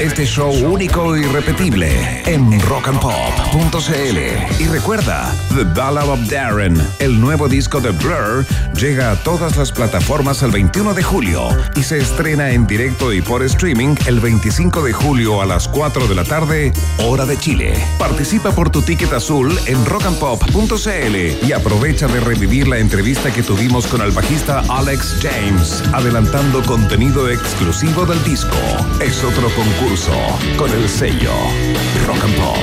este show único y repetible en rockandpop.cl. Y recuerda, The Ballad of Darren, el nuevo disco de Blur, llega a todas las plataformas el 21 de julio y se estrena en directo y por streaming el 25 de julio a las 4 de la tarde, hora de Chile. Participa por tu ticket azul en rockandpop.cl y aprovecha de revivir la entrevista que tuvimos con el bajista Alex James, adelantando contenido exclusivo del disco. Es otro concurso con el sello Rock and Pop.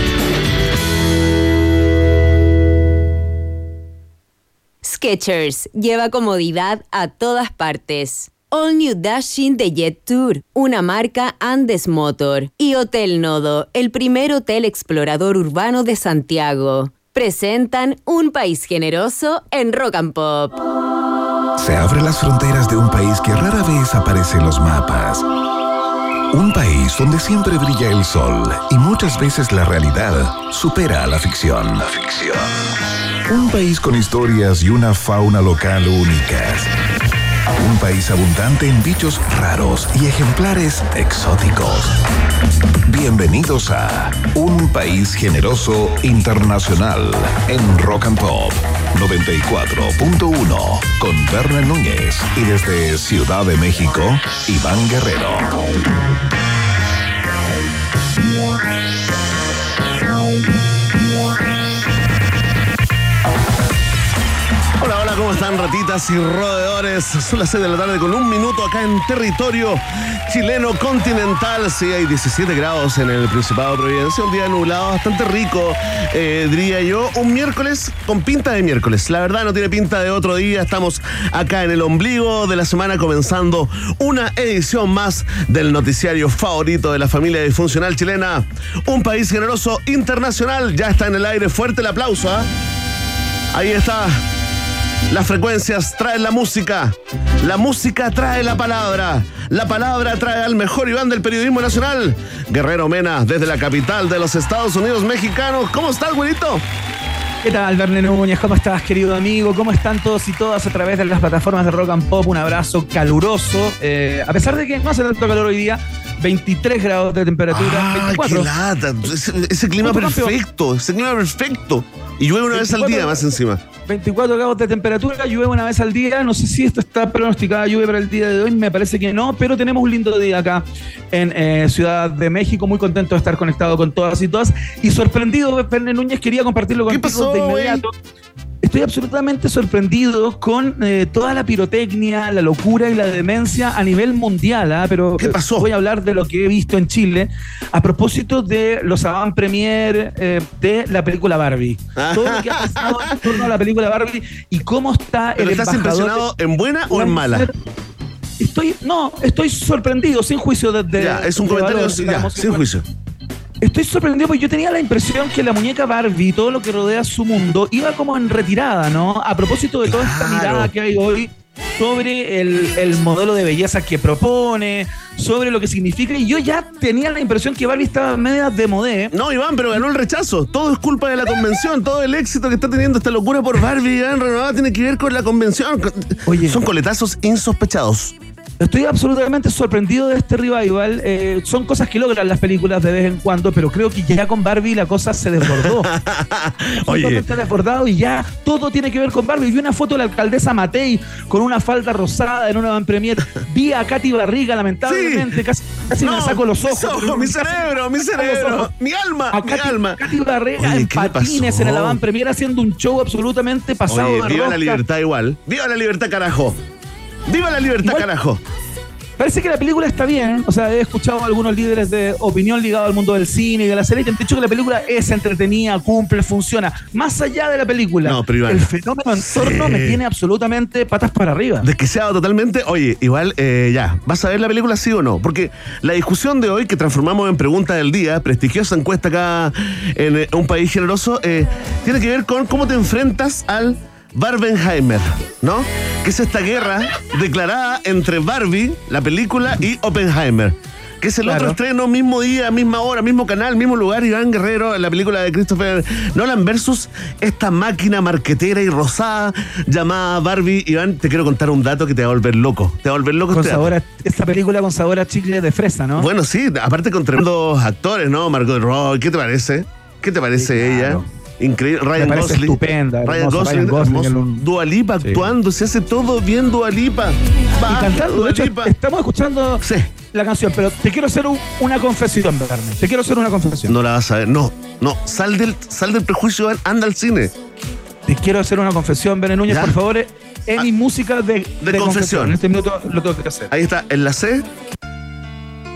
Skechers lleva comodidad a todas partes. All New Dashing de Jet Tour, una marca Andes Motor. Y Hotel Nodo, el primer hotel explorador urbano de Santiago. Presentan Un País Generoso en Rock and Pop. Se abre las fronteras de un país que rara vez aparece en los mapas. Un país donde siempre brilla el sol y muchas veces la realidad supera a la ficción. Un país con historias y una fauna local únicas. Un país abundante en bichos raros y ejemplares exóticos. Bienvenidos a Un País Generoso Internacional en Rock and Pop 94.1 con Berna Núñez y desde Ciudad de México, Iván Guerrero. Están ratitas y roedores? Son las 6 de la tarde con un minuto acá en territorio chileno continental. Sí, hay 17 grados en el Principado de Providencia, un día nublado, bastante rico, eh, diría yo. Un miércoles con pinta de miércoles. La verdad no tiene pinta de otro día. Estamos acá en el ombligo de la semana comenzando una edición más del noticiario favorito de la familia disfuncional chilena. Un país generoso internacional. Ya está en el aire. Fuerte el aplauso, ¿ah? Ahí está. Las frecuencias traen la música. La música trae la palabra. La palabra trae al mejor Iván del periodismo nacional. Guerrero Mena, desde la capital de los Estados Unidos mexicanos. ¿Cómo está el güerito? ¿Qué tal, Verne Núñez? ¿Cómo estás, querido amigo? ¿Cómo están todos y todas a través de las plataformas de Rock and Pop? Un abrazo caluroso. Eh, a pesar de que no hace tanto calor hoy día, 23 grados de temperatura. Ay, 24. qué lata. Ese, ese clima campeón. perfecto. Ese clima perfecto. Y llueve una vez al 24 día más encima. 24 grados de temperatura, llueve una vez al día. No sé si esto está pronosticada lluvia para el día de hoy, me parece que no, pero tenemos un lindo día acá en eh, Ciudad de México. Muy contento de estar conectado con todas y todas. Y sorprendido, Verne Núñez, quería compartirlo ¿Qué contigo pasó, de inmediato. Estoy absolutamente sorprendido con eh, toda la pirotecnia, la locura y la demencia a nivel mundial, ¿ah? pero ¿Qué pasó? voy a hablar de lo que he visto en Chile a propósito de los avant premier eh, de la película Barbie. Todo lo que ha pasado en torno a la película Barbie y cómo está ¿Pero el estás embajador impresionado en buena o en mala? Estoy, no, estoy sorprendido, sin juicio de, de- Ya, es un de comentario valor, ya, digamos, sin juicio. Estoy sorprendido porque yo tenía la impresión que la muñeca Barbie, todo lo que rodea su mundo, iba como en retirada, ¿no? A propósito de toda esta Claro. mirada que hay hoy sobre el, el modelo de belleza que propone, sobre lo que significa. Y yo ya tenía la impresión que Barbie estaba media de modé. No, Iván, pero ganó el rechazo. Todo es culpa de la convención. Todo el éxito que está teniendo esta locura por Barbie Iván renovada tiene que ver con la convención. Oye. Son coletazos insospechados. Estoy absolutamente sorprendido de este revival. Eh, son cosas que logran las películas de vez en cuando, pero creo que ya con Barbie la cosa se desbordó. Oye, Totalmente desbordado y ya todo tiene que ver con Barbie. Vi una foto de la alcaldesa Matei con una falda rosada en una van premier. Vi a Katy Barriga, lamentablemente, casi, casi me saco los ojos. Mis ojos, mi cerebro, mi cerebro, mi alma, A mi Katy, alma. Katy Barriga Oye, en ¿qué le patines en el avant premier haciendo un show absolutamente pasado Oye, viva la libertad igual. Viva la libertad, carajo. Viva la libertad, Igual- carajo. Parece que la película está bien. O sea, he escuchado a algunos líderes de opinión ligados al mundo del cine y de la serie que han dicho que la película es entretenida, cumple, funciona. Más allá de la película, No, pero Iván, el fenómeno en torno sí. me tiene absolutamente patas para arriba. Desquiciado totalmente. Oye, igual, eh, ya, ¿vas a ver la película sí o no? Porque la discusión de hoy, que transformamos en pregunta del día, prestigiosa encuesta acá en eh, un país generoso, eh, tiene que ver con cómo te enfrentas al Barbenheimer, ¿no? Que es esta guerra declarada entre Barbie, la película, y Oppenheimer. que es el Claro. otro estreno, mismo día, misma hora, mismo canal, mismo lugar, Iván Guerrero, en la película de Christopher Nolan versus esta máquina marquetera y rosada llamada Barbie. Iván, te quiero contar un dato que te va a volver loco. Te va a volver loco Con este sabor a, esta película con sabor a chicle de fresa, ¿no? Bueno, sí, aparte con tremendos actores, ¿no? Margot Robbie, ¿qué te parece? ¿Qué te parece Sí, ella? Increíble. Ryan Gosling. estupenda, Ryan Gosling, Ryan Gosling, hermoso. el un- Dua Lipa Sí. actuando, se hace todo bien Dua Lipa. y cantando. Dua De hecho, Lipa. estamos escuchando Sí. la canción, pero te quiero hacer un- una confesión, Bernie. Te quiero hacer una confesión. No la vas a ver. No, no. Sal del, sal del prejuicio, anda al cine. Te quiero hacer una confesión, Bene Núñez, Ya. por favor. Es Ah, mi música de, de confesión. En este minuto lo tengo que hacer. Ahí está, en la C.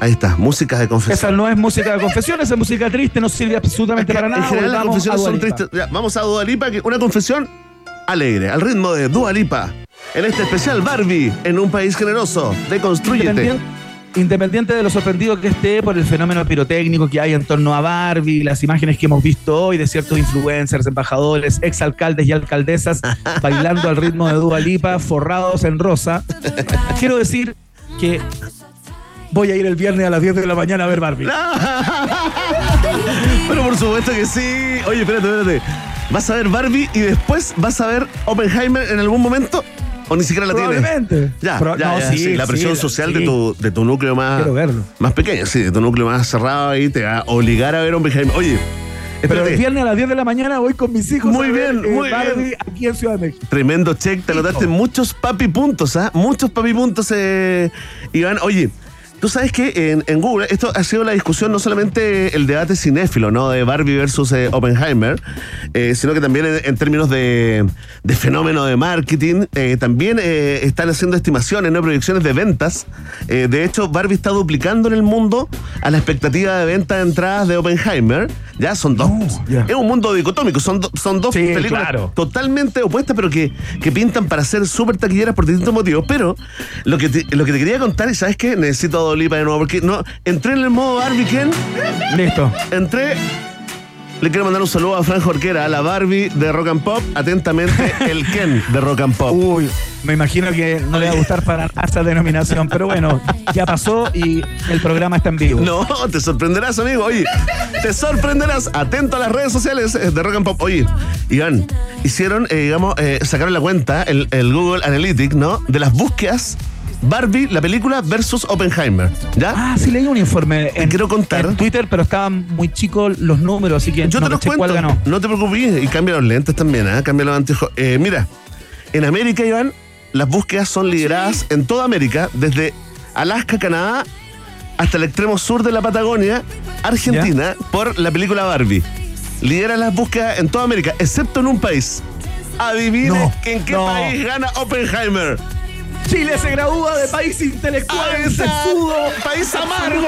Ahí está, música de confesión. Esa no es música de confesión, esa es música triste, no sirve absolutamente para nada. en general las confesiones son tristes. Ya, vamos a Dua Lipa, que una confesión alegre, al ritmo de Dua Lipa. En este especial Barbie, en un país generoso. Deconstrúyete. Independiente, independiente de lo sorprendido que esté por el fenómeno pirotécnico que hay en torno a Barbie, las imágenes que hemos visto hoy de ciertos influencers, embajadores, exalcaldes y alcaldesas bailando al ritmo de Dua Lipa, forrados en rosa, quiero decir que voy a ir el viernes a las 10 de la mañana a ver Barbie. Pero por supuesto que sí. Oye, espérate, espérate. ¿Vas a ver Barbie y después vas a ver Oppenheimer en algún momento? ¿O ni siquiera la tienes? Probablemente. Ya, Pro- ya, no, ya, sí, la presión sí, social de, tu, de tu núcleo más, Quiero verlo. más pequeño, sí, de tu núcleo más cerrado ahí te va a obligar a ver Oppenheimer. Oye, Pero el espérate. viernes a las 10 de la mañana voy con mis hijos Muy a ver, bien, eh, muy Barbie bien. aquí en Ciudad de México. Tremendo check, te anotaste muchos papi puntos, ¿ah? Muchos papi puntos, eh, Iván. Oye, tú sabes que en, en Google, esto ha sido la discusión, no solamente el debate cinéfilo, ¿no? De Barbie versus eh, Oppenheimer, eh, sino que también en, en términos de, de fenómeno de marketing, eh, también están haciendo estimaciones, ¿no? Proyecciones de ventas. De hecho, Barbie está duplicando en el mundo a la expectativa de venta de entradas de Oppenheimer. Ya son dos. ya. Es un mundo dicotómico, son, do- son dos Sí, películas claro. totalmente opuestas, pero que, que pintan para ser súper taquilleras por distintos motivos. Pero lo que te, lo que te quería contar, y sabes qué, necesito a Dolipa de nuevo, porque no, entré en el modo Barbie, ¿quién? Listo. Entré. Le quiero mandar un saludo a Fran Jorquera, a la Barbie de Rock and Pop, atentamente el Ken de Rock and Pop. Uy, me imagino que no le va a gustar para esa denominación, pero bueno, ya pasó y el programa está en vivo. No, te sorprenderás, amigo. Oye, te sorprenderás. Atento a las redes sociales eh, de Rock and Pop. Oye, Iván, hicieron, eh, digamos, eh, sacaron la cuenta, el, el Google Analytics, ¿no? De las búsquedas Barbie, la película, versus Oppenheimer. ¿Ya? Ah, sí leí un informe en, quiero contar. en Twitter, pero estaban muy chicos los números, así que Yo no te los cuál cuento. ganó. No te preocupes. Y cambia los lentes también, ¿ah? Cambia los anteojos. Eh, mira, en América, Iván, las búsquedas son lideradas en toda América, desde Alaska, Canadá, hasta el extremo sur de la Patagonia, Argentina, por la película Barbie. Lidera las búsquedas en toda América, excepto en un país. Adivine No, en qué no. país gana Oppenheimer. Chile se gradúa de país intelectual, sesudo, país amargo.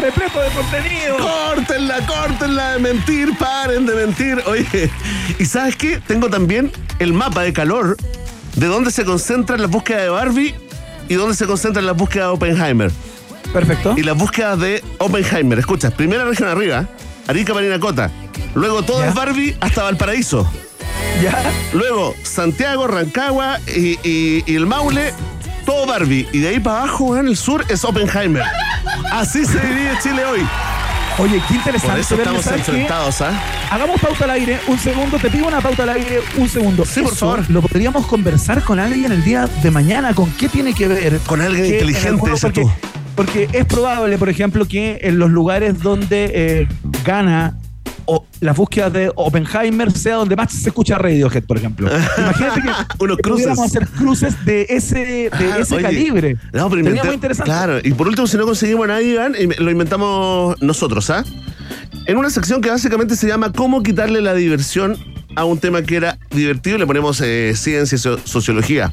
repleto de contenido. Córtenla, córtenla de mentir, paren de mentir. Oye, ¿y sabes qué? Tengo también el mapa de calor de dónde se concentran las búsquedas de Barbie y dónde se concentran las búsquedas de Oppenheimer. Perfecto. Y las búsquedas de Oppenheimer. Escucha, primera región arriba, Arica, Parinacota. Luego todo Ya. es Barbie hasta Valparaíso. Ya. Luego Santiago, Rancagua y, y- y el Maule, todo Barbie. Y de ahí para abajo, en el sur, es Oppenheimer. Así se divide Chile hoy. Oye, qué interesante. Por eso estamos enfrentados, ¿ah? Hagamos pauta al aire, un segundo, te pido una pauta al aire, un segundo. Sí, por favor. Lo podríamos conversar con alguien el día de mañana, ¿con qué tiene que ver? Con alguien inteligente, dices porque, tú. porque es probable, por ejemplo, que en los lugares donde eh, gana o las búsquedas de Oppenheimer sea donde más se escucha Radiohead, por ejemplo. Imagínate que, Unos que cruces. pudiéramos hacer cruces de ese, de Ah, ese oye, calibre. No, pero inventar- muy interesante. Claro, y por último, si no conseguimos a nadie, Iván, lo inventamos nosotros, ¿ah? En una sección que básicamente se llama ¿Cómo quitarle la diversión a un tema que era divertido? Le ponemos eh, ciencia, so- sociología,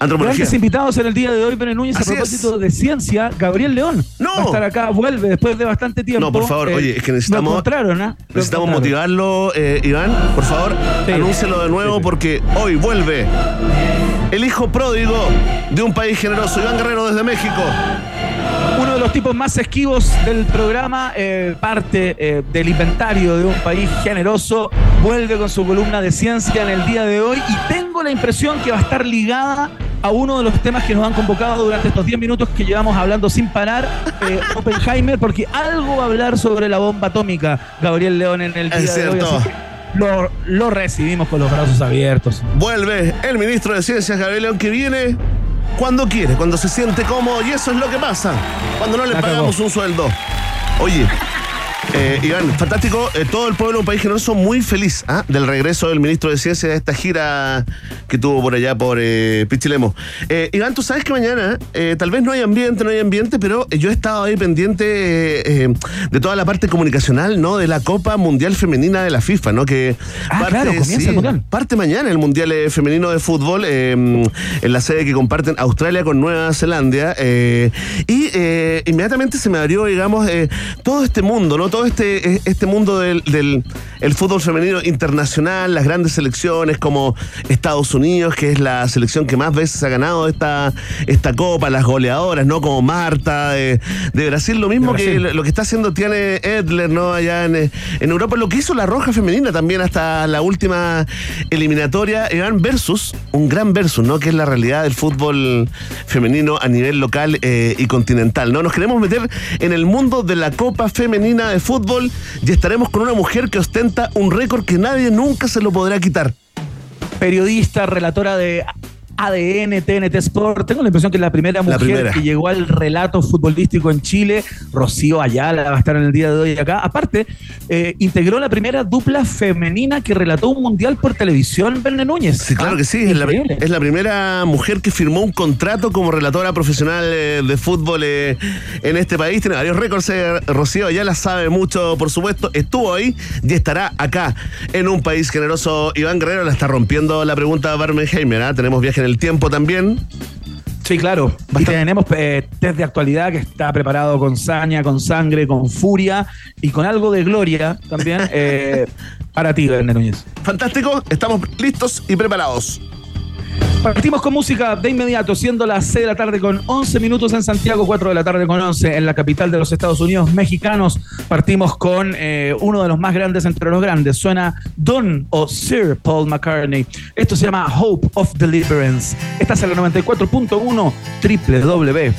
antropología. Grandes invitados en el día de hoy, Pene Núñez, Así a propósito de ciencia, Gabriel León. No. Va a estar acá, vuelve después de bastante tiempo. No, por favor, Eh, oye, es que necesitamos- encontraron, ¿ah? Lo Necesitamos motivarlo, eh, Iván, por favor, Sí. anúncielo de nuevo Sí, sí. porque hoy vuelve el hijo pródigo de un país generoso, Iván Guerrero desde México. Uno de los tipos más esquivos del programa, eh, parte eh, del inventario de un país generoso, vuelve con su columna de ciencia en el día de hoy y tengo la impresión que va a estar ligada a uno de los temas que nos han convocado durante estos 10 minutos que llevamos hablando sin parar, eh, Oppenheimer, porque algo va a hablar sobre la bomba atómica, Gabriel León, en el día de hoy. Lo, lo, recibimos con los brazos abiertos. Vuelve el ministro de Ciencias, Gabriel León, que viene cuando quiere, cuando se siente cómodo, y eso es lo que pasa cuando no le pagamos un sueldo. Oye, eh, Iván, fantástico. Eh, todo el pueblo de un país generoso muy feliz ¿ah? del regreso del ministro de Ciencia de esta gira que tuvo por allá por eh, Pichilemo. Eh, Iván, tú sabes que mañana tal vez no hay ambiente, no hay ambiente, pero yo he estado ahí pendiente de toda la parte comunicacional, ¿no? De la Copa Mundial Femenina de la FIFA, ¿no? Que ah, parte, claro, comienza el mundial. Parte mañana el Mundial Femenino de Fútbol en la sede que comparten Australia con Nueva Zelanda. y inmediatamente se me abrió, digamos, todo este mundo, ¿no? Todo este, este mundo del, el fútbol femenino internacional, las grandes selecciones como Estados Unidos, que es la selección que más veces ha ganado esta, esta copa, las goleadoras, ¿no? Como Marta de, Brasil, lo mismo que lo que está haciendo Tiane Edler, ¿no? Allá en, Europa, lo que hizo la Roja Femenina también hasta la última eliminatoria, Evan versus, un gran versus, ¿no? Que es la realidad del fútbol femenino a nivel local eh, y continental, ¿no? Nos queremos meter en el mundo de la Copa Femenina de Fútbol y estaremos con una mujer que ostenta un récord que nadie nunca se lo podrá quitar. Periodista, relatora de ADN, TNT Sport. Tengo la impresión que es la primera mujer que llegó al relato futbolístico en Chile. Rocío Ayala va a estar en el día de hoy acá. Aparte, eh, integró la primera dupla femenina que relató un mundial por televisión, Verne Núñez. Sí, claro que sí. Es la, es la, primera mujer que firmó un contrato como relatora profesional eh, de fútbol eh, en este país. Tiene varios récords. Rocío Ayala sabe mucho, por supuesto. Estuvo ahí y estará acá en un país generoso. Iván Guerrero la está rompiendo la pregunta de Barmenheimer. ¿ah? Tenemos viaje en el tiempo también. Sí, claro. Y tenemos eh, test de actualidad que está preparado con saña, con sangre, con furia y con algo de gloria también eh, para ti, Verne Núñez. Fantástico, estamos listos y preparados. Partimos con música de inmediato, siendo las 6 de la tarde con 11 minutos en Santiago, 4 de la tarde con 11 en la capital de los Estados Unidos mexicanos. Partimos con eh, uno de los más grandes entre los grandes. Suena Don o Sir Paul McCartney. Esto se llama Hope of Deliverance. Estás en la 94.1 www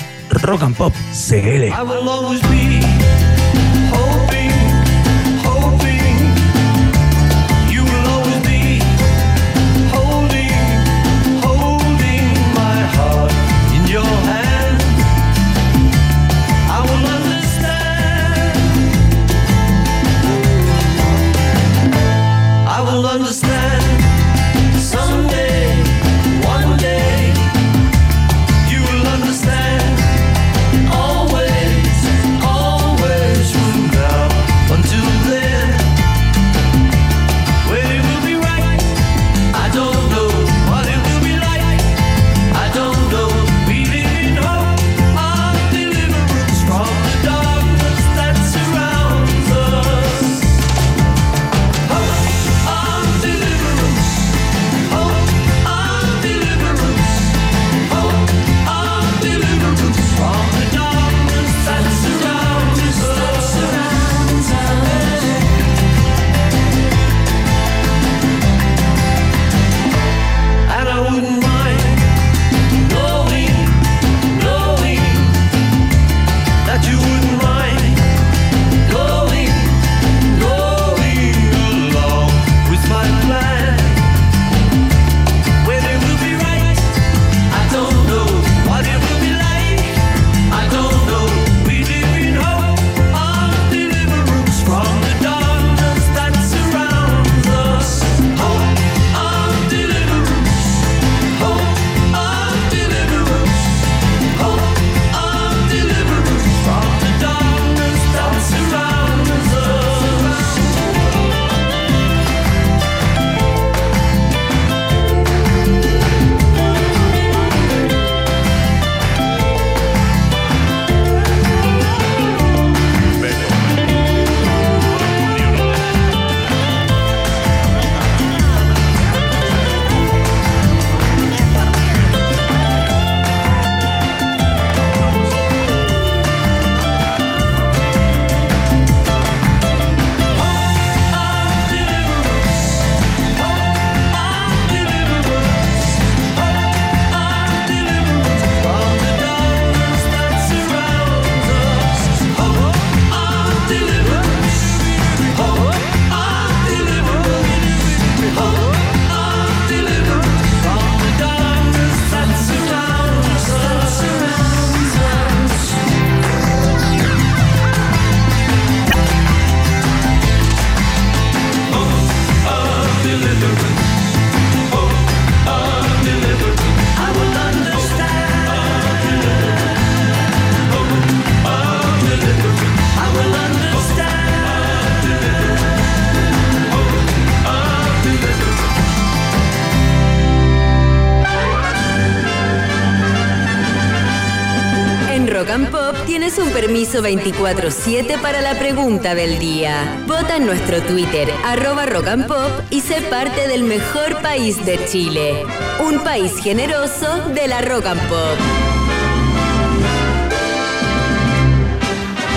permiso 24-7 para la pregunta del día. Vota en nuestro Twitter, arroba rock and pop, y sé parte del mejor país de Chile. Un país generoso de la rock and pop.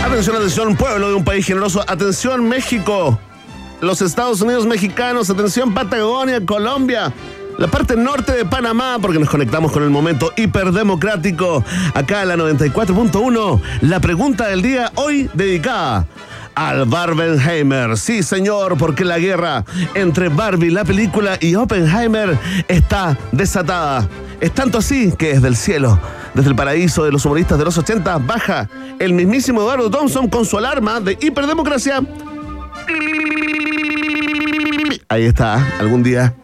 Atención, atención, pueblo de un país generoso. Atención, México. Los Estados Unidos mexicanos. Atención, Patagonia, Colombia. La parte norte de Panamá, porque nos conectamos con el momento hiperdemocrático. Acá en la 94.1. La pregunta del día hoy dedicada al Barbenheimer. Sí, señor, porque la guerra entre Barbie, la película, y Oppenheimer está desatada. Es tanto así que desde el cielo, desde el paraíso de los humoristas de los 80, baja el mismísimo Eduardo Thompson con su alarma de hiperdemocracia. Ahí está, algún día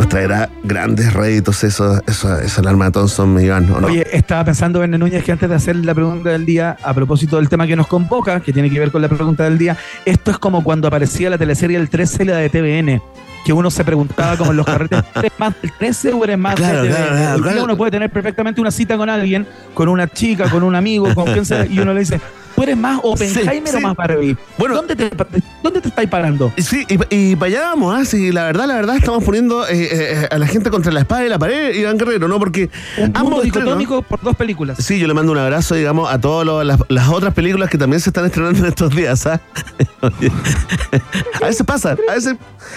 nos traerá grandes réditos eso, eso, esa alarma de Thompson, Iván, ¿o no? Oye, estaba pensando, Verne Núñez, que antes de hacer la pregunta del día, a propósito del tema que nos convoca, que tiene que ver con la pregunta del día, esto es como cuando aparecía la teleserie El 13 y la de TVN. Que uno se preguntaba como en los carretes, ¿eres más del 13 o eres más Claro, del claro, claro. Uno puede tener perfectamente una cita con alguien, con una chica, con un amigo, con quien sea, y uno le dice, ¿tú eres más Oppenheimer Sí, o más Barbie? Bueno. ¿Dónde te, ¿Dónde te estáis parando? Sí, y, y para allá vamos, ¿ah? Sí, la verdad, la verdad, estamos poniendo eh, eh, a la gente contra la espada y la pared, Iván Guerrero, ¿no? Porque Un ambos estrenos- dicotómico por dos películas. Sí, yo le mando un abrazo, digamos, a todas las, las otras películas que también se están estrenando en estos días, ¿ah? A veces pasa, a veces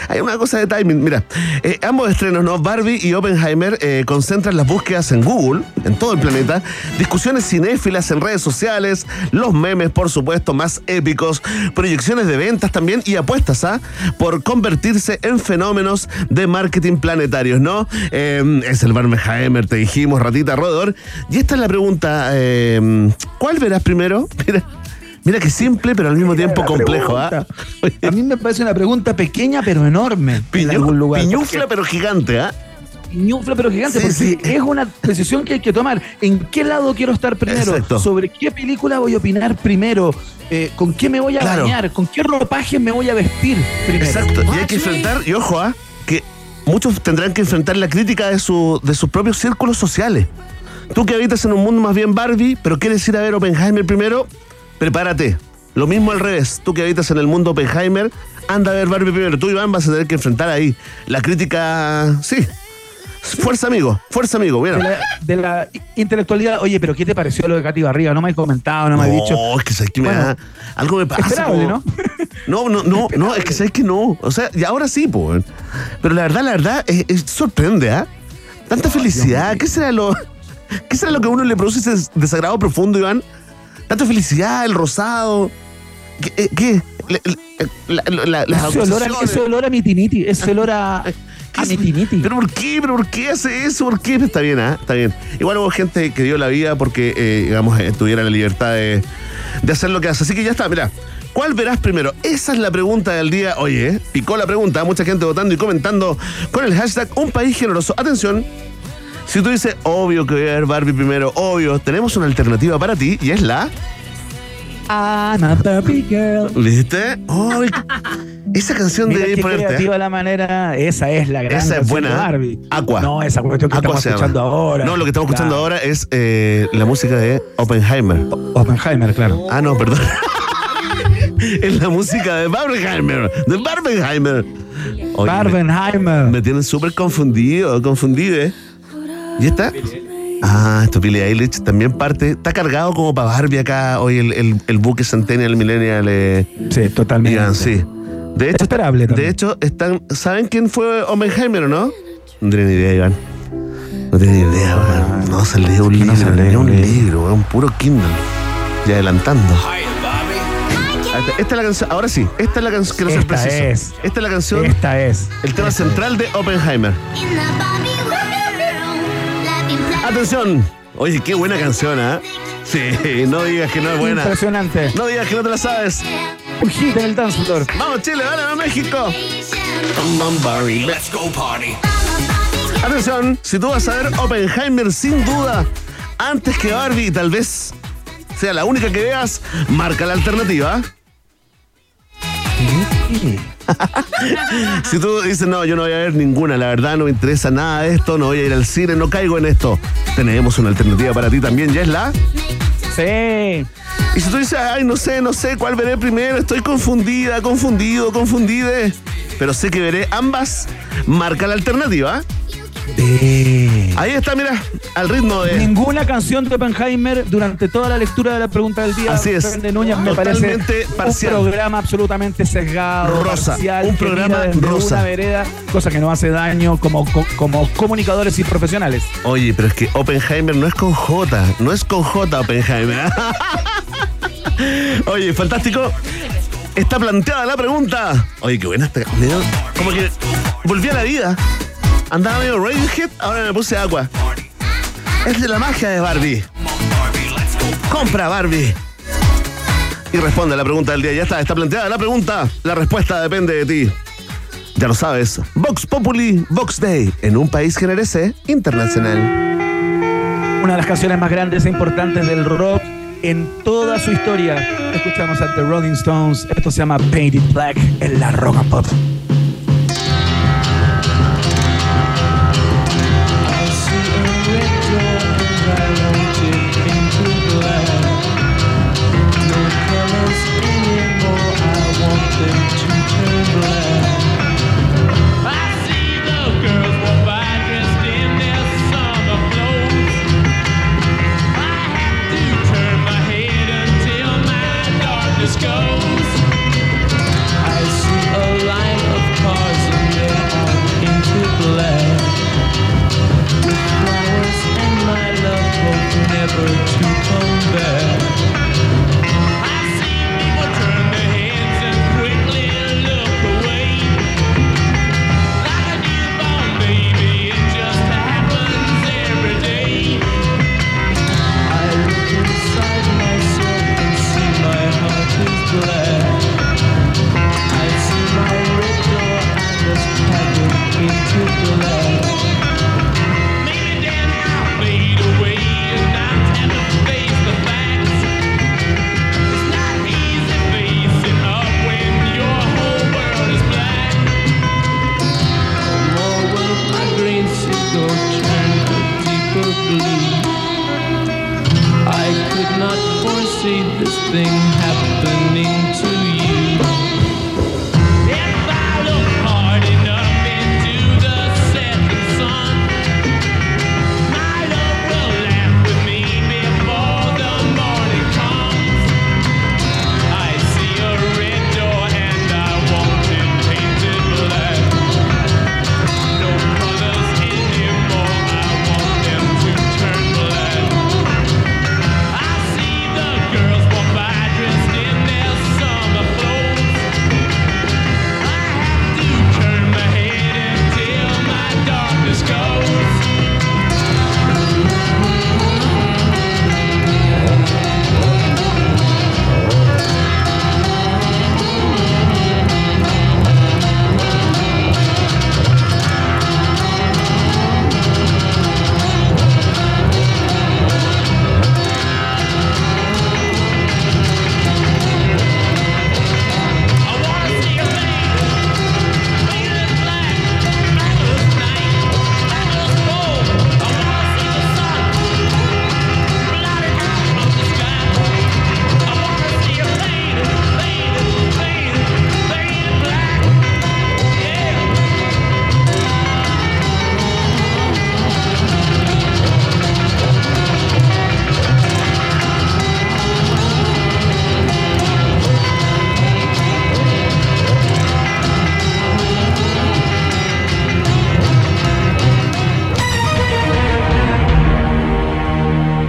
hay una cosa de timing. Mira, eh, ambos estrenos, ¿no? Barbie y Oppenheimer eh, concentran las búsquedas en Google, en todo el planeta, discusiones cinéfilas en redes sociales, los memes, por supuesto, más épicos, proyecciones de ventas también y apuestas, ¿ah? Por convertirse en fenómenos de marketing planetarios, ¿no? Eh, es el Barbenheimer, te dijimos, ratita rodor. Y esta es la pregunta, eh, ¿cuál verás primero? Mira. Mira que simple, pero al mismo tiempo complejo, pregunta. A mí me parece una pregunta pequeña pero enorme. en algún lugar. piñufla, pero gigante, ¿ah? Piñufla pero gigante, Sí, porque sí. es una decisión que hay que tomar. ¿En qué lado quiero estar primero? Exacto. ¿Sobre qué película voy a opinar primero? Eh, ¿Con qué me voy a Claro. bañar? ¿Con qué ropaje me voy a vestir primero? Exacto. Y hay que enfrentar, y ojo, ¿ah? que muchos tendrán que enfrentar la crítica de, su, de sus propios círculos sociales. Tú que habitas en un mundo más bien Barbie, pero quieres ir a ver Oppenheimer primero, prepárate. Lo mismo al revés. Tú que habitas en el mundo Oppenheimer, anda a ver Barbie primero. Tú, Iván, vas a tener que enfrentar ahí la crítica. Sí. Fuerza, amigo. Fuerza, amigo. De la, de la intelectualidad, oye, pero ¿qué te pareció lo de Katy Barriga? No me has comentado, no me has dicho. No, es que sabes que me da. Algo me pasa. como- No, no, no, no, es que sabes que no. O sea, y ahora sí, pues. Pero la verdad, la verdad, es, es- sorprende, ¿ah? Tanta felicidad. ¿Qué será lo. ¿Qué será lo que a uno le produce ese desagrado profundo, Iván? Tanta felicidad, el rosado. ¿Qué? eh, qué? La- la- la- Ese olor, a, ese olor a mitiniti, ese olor a, ¿Qué a es- mitiniti. ¿Pero por qué? ¿Pero por qué hace eso? ¿Por qué? Está bien, ¿ah? Está bien. Igual hubo gente que dio la vida porque, eh, digamos, eh, tuviera la libertad de, de hacer lo que hace. Así que ya está, mira. ¿Cuál verás primero? Esa es la pregunta del día. Oye, picó la pregunta. Mucha gente votando y comentando con el hashtag Un País Generoso. Atención. Si tú dices, obvio que voy a ver Barbie primero, obvio, tenemos una alternativa para ti y es la. I'm a Barbie girl. ¿Viste? Ay, esa canción Mira de qué ponerte. creativa la manera. Esa es la gran Esa es buena, de ¿eh? Barbie. Aqua. No, esa cuestión que Aqua estamos llama. escuchando ahora. No, lo que estamos escuchando ahora es eh, la música de Oppenheimer. Oppenheimer, claro. Ah, no, perdón. es la música de Barbenheimer. De Barbenheimer. Oye, Barbenheimer. Me, me tienen súper confundido, confundido, ¿eh? ¿Y esta? Ah, esto Billie Eilish también parte. Está cargado como para Barbie acá hoy el, el, el buque Centennial Millennial. Eh, Sí, totalmente. Ian, sí. De hecho, Esperable de hecho, están. ¿Saben quién fue Oppenheimer o no? No tienen ni idea, Iván. No tienen ni idea, weón. No, se lee un que no libro, se lee un libro. libro, weón, puro Kindle. Y adelantando. Esta es la canción, ahora sí, esta es la canción, quiero ser Esta preciso. es. Esta es la canción, Esta es. el tema central de Oppenheimer. Atención. Oye, qué buena canción, ¿ah? Sí, no digas que no es buena. Impresionante. No digas que no te la sabes. Un hit en el dance floor. Vamos Chile, vale, a México. Let's go party. Atención, si tú vas a ver Oppenheimer sin duda, antes que Barbie, tal vez sea la única que veas, marca la alternativa. Si tú dices, no, yo no voy a ver ninguna, la verdad no me interesa nada de esto, no voy a ir al cine, no caigo en esto. Tenemos una alternativa para ti también, ya es la Sí. Y si tú dices, ay, no sé, no sé cuál veré primero, estoy confundida, confundido, confundide, pero sé que veré ambas, marca la alternativa. Ahí está, mira, al ritmo de. Ninguna canción de Oppenheimer durante toda la lectura de la pregunta del día. Así es. de Núñez me parece parcial. un programa absolutamente sesgado, Rosa. parcial, Un programa rosa. una vereda, cosa que no hace daño como, co- como comunicadores y profesionales. Oye, pero es que Oppenheimer no es con J, no es con J Oppenheimer. Oye, fantástico. Está planteada la pregunta. Oye, qué buena esta. Como que volví a la vida. Andaba medio Radiohead, ahora me puse agua. Es de la magia de Barbie. Compra Barbie. Y responde a la pregunta del día. Ya está, está planteada la pregunta. La respuesta depende de ti. Ya lo sabes. Vox Populi, Vox Day. En un país que merece internacional. Una de las canciones más grandes e importantes del rock en toda su historia. Escuchamos a The Rolling Stones. Esto se llama Painted Black en la Rock and Pop. them to turn. Hope never to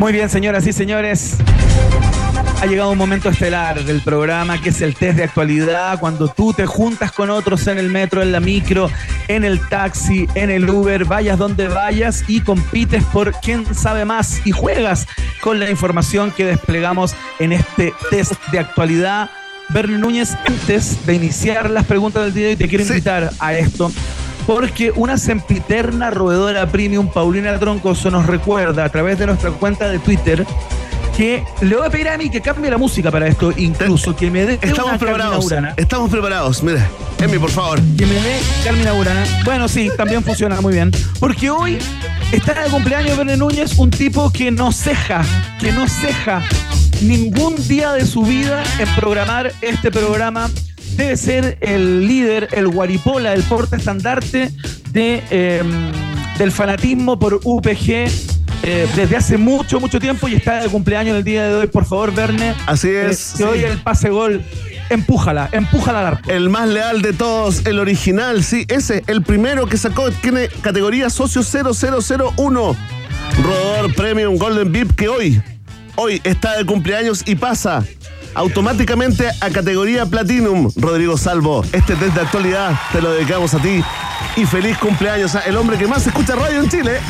Muy bien, señoras y señores. Ha llegado un momento estelar del programa que es el test de actualidad, cuando tú te juntas con otros en el metro, en la micro, en el taxi, en el Uber, vayas donde vayas y compites por quién sabe más y juegas con la información que desplegamos en este test de actualidad. Bernie Núñez, antes de iniciar las preguntas del día te quiero Sí. invitar a esto. Porque una sempiterna roedora premium, Paulina Troncoso, nos recuerda a través de nuestra cuenta de Twitter que le voy a pedir a mí que cambie la música para esto, incluso que me dé Estamos una preparados. Estamos preparados. Mira, Emi, por favor. Que me dé Carmina Burana. Bueno, sí, también funciona muy bien. Porque hoy está de cumpleaños Verne Núñez, un tipo que no ceja, que no ceja ningún día de su vida en programar este programa. Debe ser el líder, el guaripola, el porte estandarte de, eh, del fanatismo por UPG eh, desde hace mucho, mucho tiempo y está de cumpleaños el día de hoy. Por favor, Verne. Así eh, es. hoy sí. el pase gol, empújala, empújala al arco. El más leal de todos, el original, sí, ese, el primero que sacó, tiene categoría socio 0001. Rodador Premium Golden VIP que hoy, hoy está de cumpleaños y pasa automáticamente a categoría Platinum. Rodrigo Salvo, este test de actualidad te lo dedicamos a ti. Y feliz cumpleaños el hombre que más escucha radio en Chile.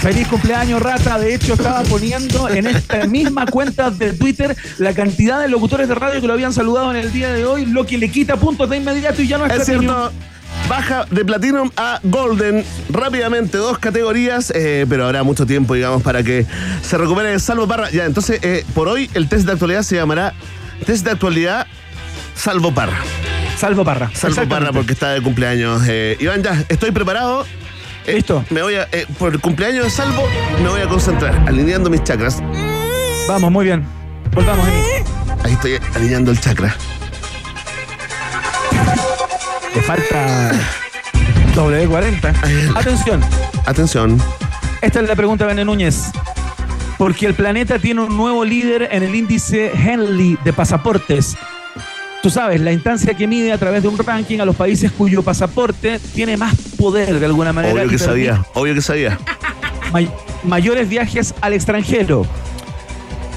Feliz cumpleaños, Rata. De hecho, estaba poniendo en esta misma cuenta de Twitter la cantidad de locutores de radio que lo habían saludado en el día de hoy, lo que le quita puntos de inmediato y ya no es, Es cierto. Baja de Platinum a Golden rápidamente, dos categorías, eh, pero habrá mucho tiempo, digamos, para que se recupere Salvo Parra. Ya, entonces, eh, por hoy el test de actualidad se llamará Test de actualidad Salvo Parra. Salvo Parra. Salvo. Parra porque está de cumpleaños. Eh, Iván, ya, estoy preparado. Eh, Listo. Me voy a, eh, por el cumpleaños de Salvo, me voy a concentrar, alineando mis chakras. Vamos, muy bien. Volvamos, Emi. Ahí estoy alineando el chakra. Le falta W40. Atención. Atención. Esta es la pregunta de Bene Núñez. Porque el planeta tiene un nuevo líder en el índice Henley de pasaportes. Tú sabes, la instancia que mide a través de un ranking a los países cuyo pasaporte tiene más poder de alguna manera. Obvio que sabía, obvio que sabía. may- mayores viajes al extranjero.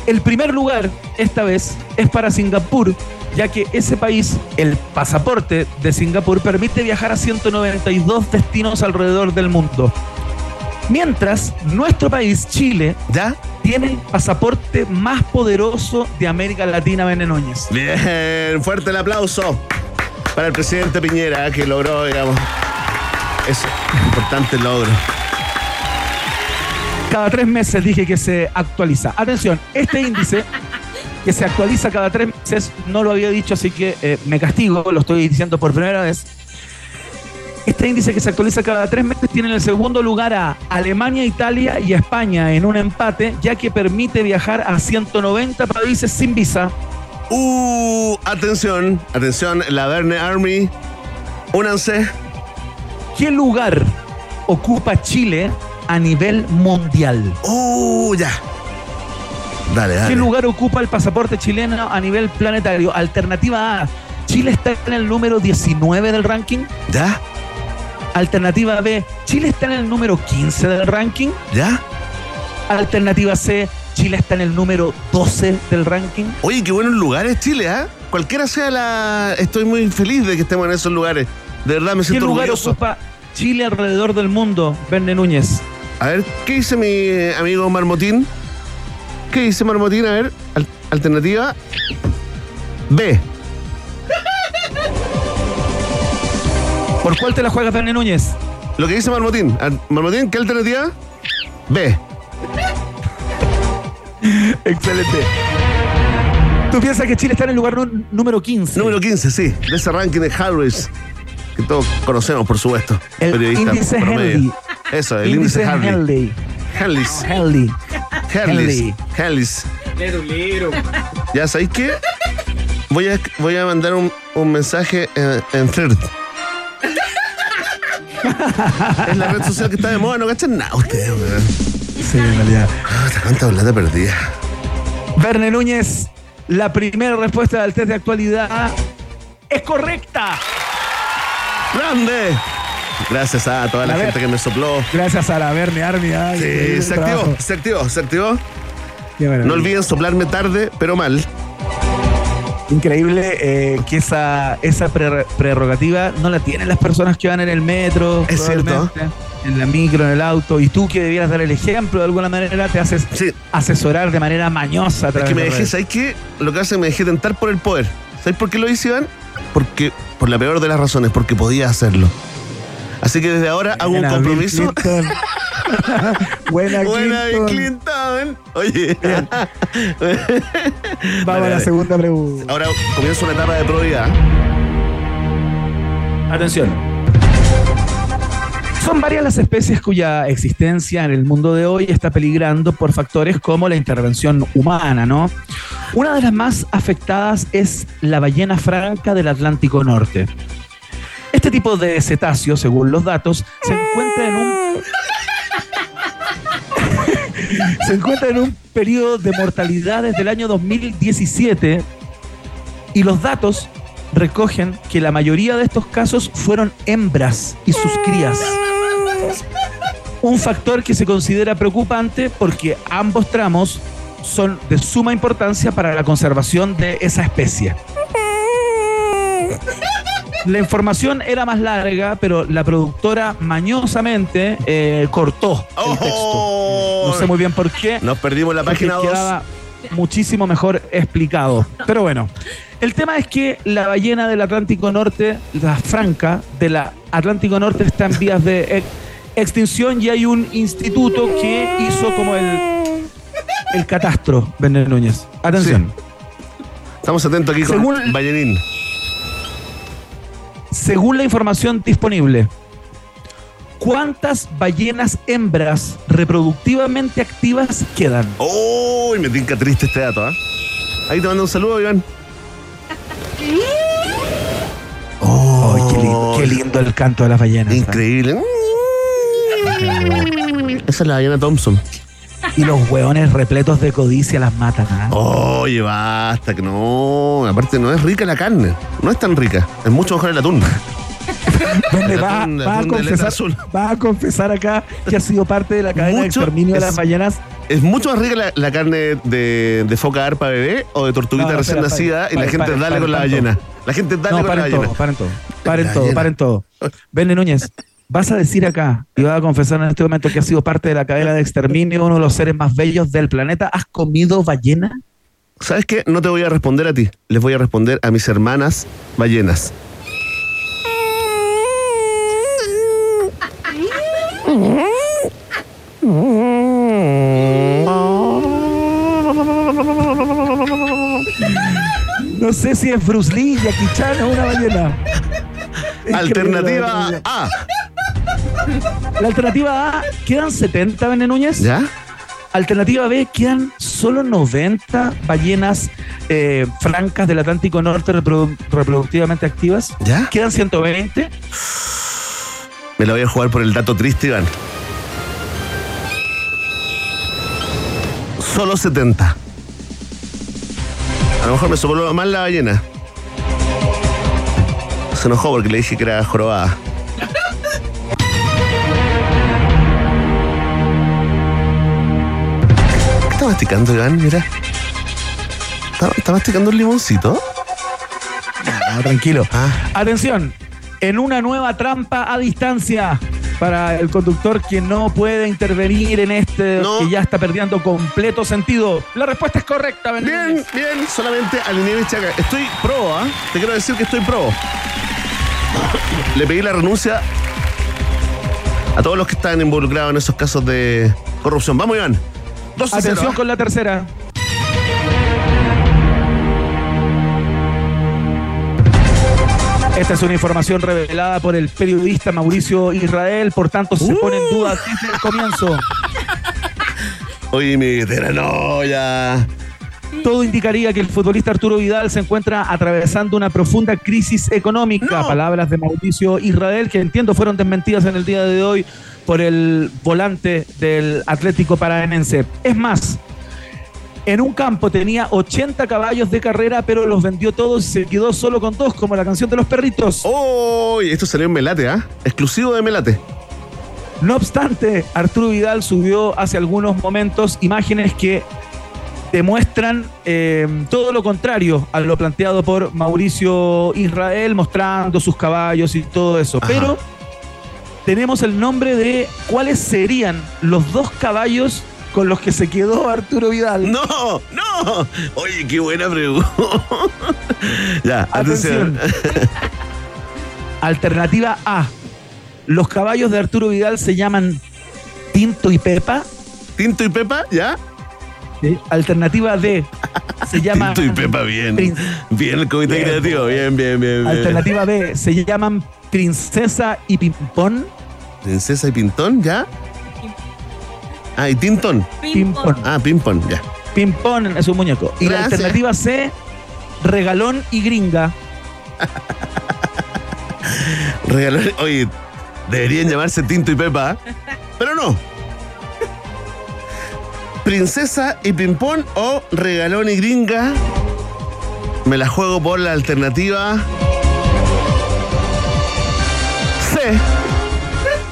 El primer lugar, esta vez, es para Singapur, ya que ese país, el pasaporte de Singapur, permite viajar a 192 destinos alrededor del mundo. Mientras, nuestro país, Chile, ¿Ya? Tiene el pasaporte más poderoso de América Latina, Bene Núñez. Bien, fuerte el aplauso para el presidente Piñera que logró, digamos, ese importante logro. Cada tres meses dije que se actualiza. Atención, este índice que se actualiza cada tres meses, no lo había dicho, así que eh, me castigo, lo estoy diciendo por primera vez. Este índice que se actualiza cada tres meses tiene en el segundo lugar a Alemania, Italia y España en un empate, ya que permite viajar a 190 países sin visa. Uh, atención, atención, la Verne Army. Únanse. ¿Qué lugar ocupa Chile a nivel mundial? Uh, ya. Dale, dale. ¿Qué lugar ocupa el pasaporte chileno a nivel planetario? Alternativa A, Chile está en el número 19 del ranking. ¿Ya? Alternativa B, Chile está en el número 15 del ranking. ¿Ya? Alternativa C, Chile está en el número 12 del ranking. Oye, qué buenos lugares Chile, ¿ah? Cualquiera sea la... Estoy muy feliz de que estemos en esos lugares. De verdad me ¿Qué siento lugar orgulloso. ocupa Chile alrededor del mundo? Verne Núñez. A ver, ¿qué dice mi eh, amigo Marmotín? ¿Qué dice Marmotín? A ver, al- alternativa B. ¿Por cuál te la juegas, Verne Núñez? Lo que dice Marmotín. Al- Marmotín, ¿qué alternativa? B. Excelente. ¿Tú piensas que Chile está en el lugar número 15? Número 15, sí. De ese ranking de Harris. Que todos conocemos, por supuesto. El periodista índice. Henley. Eso, el índice, Harley. Henley. Henleys. Henley. Henleys. Henleys. Ya, ¿sabéis qué? Voy a, voy a mandar un, un mensaje en, en Thread. es la red social que está de moda, no cachan nada ustedes, weón. Sí, en realidad. Ah, cuánta plata perdida. Verne Núñez, la primera respuesta del test de actualidad es correcta. ¡Grande! Gracias a toda la gente que me sopló. Gracias a la Verne Army. ay, Sí, se activó, se activó, se activó. Qué maravilla. No olviden soplarme tarde, pero mal. Increíble eh, que esa, esa pre- prerrogativa no la tienen las personas que van en el metro, Es cierto. en la micro, en el auto, y tú que debieras dar el ejemplo de alguna manera, te haces Sí, asesorar de manera mañosa. a es que me de dejé. ¿sabes qué? Lo que hace es me dejé tentar por el poder. ¿Sabes por qué lo hice, Iván? Porque, por la peor de las razones, porque podía hacerlo. Así que desde ahora hago un compromiso. Buena, Buena de Clinton. Clinton. Oye. Vamos a la segunda pregunta. Ahora comienza una etapa de probidad. Atención. Son varias las especies cuya existencia en el mundo de hoy está peligrando por factores como la intervención humana, ¿no? Una de las más afectadas es la ballena franca del Atlántico Norte. Este tipo de cetáceo, según los datos, se encuentra en un se encuentra en un periodo de mortalidad desde el año 2017 y los datos recogen que la mayoría de estos casos fueron hembras y sus crías. Un factor que se considera preocupante porque ambos tramos son de suma importancia para la conservación de esa especie. La información era más larga, pero la productora mañosamente eh, cortó el texto. ¡Oh! No sé muy bien por qué. Nos perdimos la página 2. quedaba muchísimo mejor explicado. Pero bueno, el tema es que la ballena del Atlántico Norte, la franca del Atlántico Norte, está en vías de ex- extinción y hay un instituto que hizo como el, el catastro, Bené Núñez. Atención. Estamos atentos aquí con Según- Ballenín. Según la información disponible, ¿cuántas ballenas hembras reproductivamente activas quedan? Uy, me tinca triste este dato, ¿ah? Ahí te mando un saludo, Iván. Oh, qué, lindo, qué lindo el canto de las ballenas. ¿ah? Increíble. Esa es la ballena Thompson. Y los hueones repletos de codicia las matan. ¿ah? Oye, basta, que no. Aparte, no es rica la carne. No es tan rica. Es mucho mejor el atún. ¿Dónde el va, atún- va a atún de confesar, va a confesar acá que ha sido parte de la cadena de Mucho exterminio de las ballenas? Es mucho más rica la, la carne de, de foca arpa bebé o de tortuguita No, recién espera, nacida y la paren, gente paren, dale paren, con la paren ballena. La gente dale No, con la paren todo, ballena. paren todo. Paren todo, ballena. paren todo. Bene Núñez, vas a decir acá y vas a confesar en este momento que has sido parte de la cadena de exterminio, uno de los seres más bellos del planeta. ¿Has comido ballena? ¿Sabes qué? No te voy a responder a ti. Les voy a responder a mis hermanas ballenas. No sé si es Bruce Lee, Jackie Chan o una ballena. Alternativa A. La alternativa A, quedan 70, Bene Núñez. ¿Ya? Alternativa B, quedan solo 90 ballenas eh, francas del Atlántico Norte reprodu- reproductivamente activas. ¿Ya? Quedan 120. Me la voy a jugar por el dato triste, Iván. Solo 70. A lo mejor me sopló mal la ballena. Se enojó porque le dije que era jorobada. Masticando, Iván? Mira. ¿Está, está masticando un limoncito? No, tranquilo. Ah. Atención, en una nueva trampa a distancia para el conductor que no puede intervenir en este No. que ya está perdiendo completo sentido. La respuesta es correcta, Bene Bien, bien, solamente alineé mi chaca. Estoy pro, ¿ah? Te quiero decir que estoy pro. Le pedí la renuncia a todos los que están involucrados en esos casos de corrupción. Vamos, Iván. A Atención con la tercera. Esta es una información revelada por el periodista Mauricio Israel, por tanto se pone en duda desde el comienzo. Oye, mi veterano, ya. Todo indicaría que el futbolista Arturo Vidal se encuentra atravesando una profunda crisis económica. No. Palabras de Mauricio Israel, que entiendo fueron desmentidas en el día de hoy por el volante del Atlético Paranaense. Es más, en un campo tenía 80 caballos de carrera, pero los vendió todos y se quedó solo con dos, como la canción de los perritos. Oh, esto salió en Melate, ¿ah? Exclusivo de Melate. No obstante, Arturo Vidal subió hace algunos momentos imágenes que demuestran eh, todo lo contrario a lo planteado por Mauricio Israel, mostrando sus caballos y todo eso. Ajá. Pero tenemos el nombre de cuáles serían los dos caballos con los que se quedó Arturo Vidal. No, no. Oye, qué buena pregunta. ya, atención. Atención. Alternativa A. Los caballos de Arturo Vidal se llaman Tinto y Pepa. Tinto y Pepa, ¿ya? ¿Sí? Alternativa D se llama. Tinto y Pepa, bien. Bien el comité Bien, creativo, bien, bien, bien. bien. Alternativa B se llaman Princesa y Pimpón. Princesa y Pintón, ¿ya? Ah, y Tintón. Pimpón. Ah, Pimpón, ya. Pimpón es un muñeco. Y la alternativa C, Regalón y Gringa. Regaló, oye, deberían llamarse Tinto y Pepa, ¿eh? pero no. Princesa y Pimpón o Regalón y Gringa. Me la juego por la alternativa. C.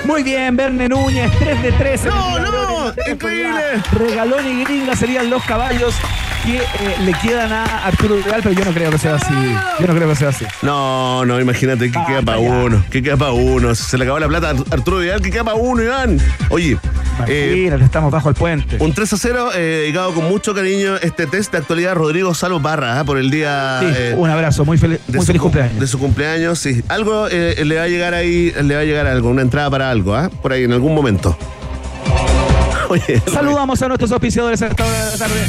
Muy bien, Verne Núñez, 3 de 3. en No, no, increíble. Regalón y Gringa serían los caballos que eh, le quedan a Arturo Vidal, pero yo no creo que sea así. Yo no creo que sea así. No, no, imagínate que Ah, queda para uno. Que queda para uno. Se le acabó la plata a Arturo Vidal, que queda para uno, Iván. Oye, eh, Imagínate, estamos bajo el puente. un 3 a 0, eh, dedicado con mucho cariño este test de actualidad Rodrigo Salvo Barra, ¿ah? por el día. Sí, eh, un abrazo, muy, fel- de muy su, feliz cum- cumpleaños. De su cumpleaños, sí. Algo eh, le va a llegar ahí, le va a llegar algo, una entrada para algo, ¿ah? Por ahí en algún momento. Oye, Saludamos a nuestros auspiciadores a esta hora de la tarde.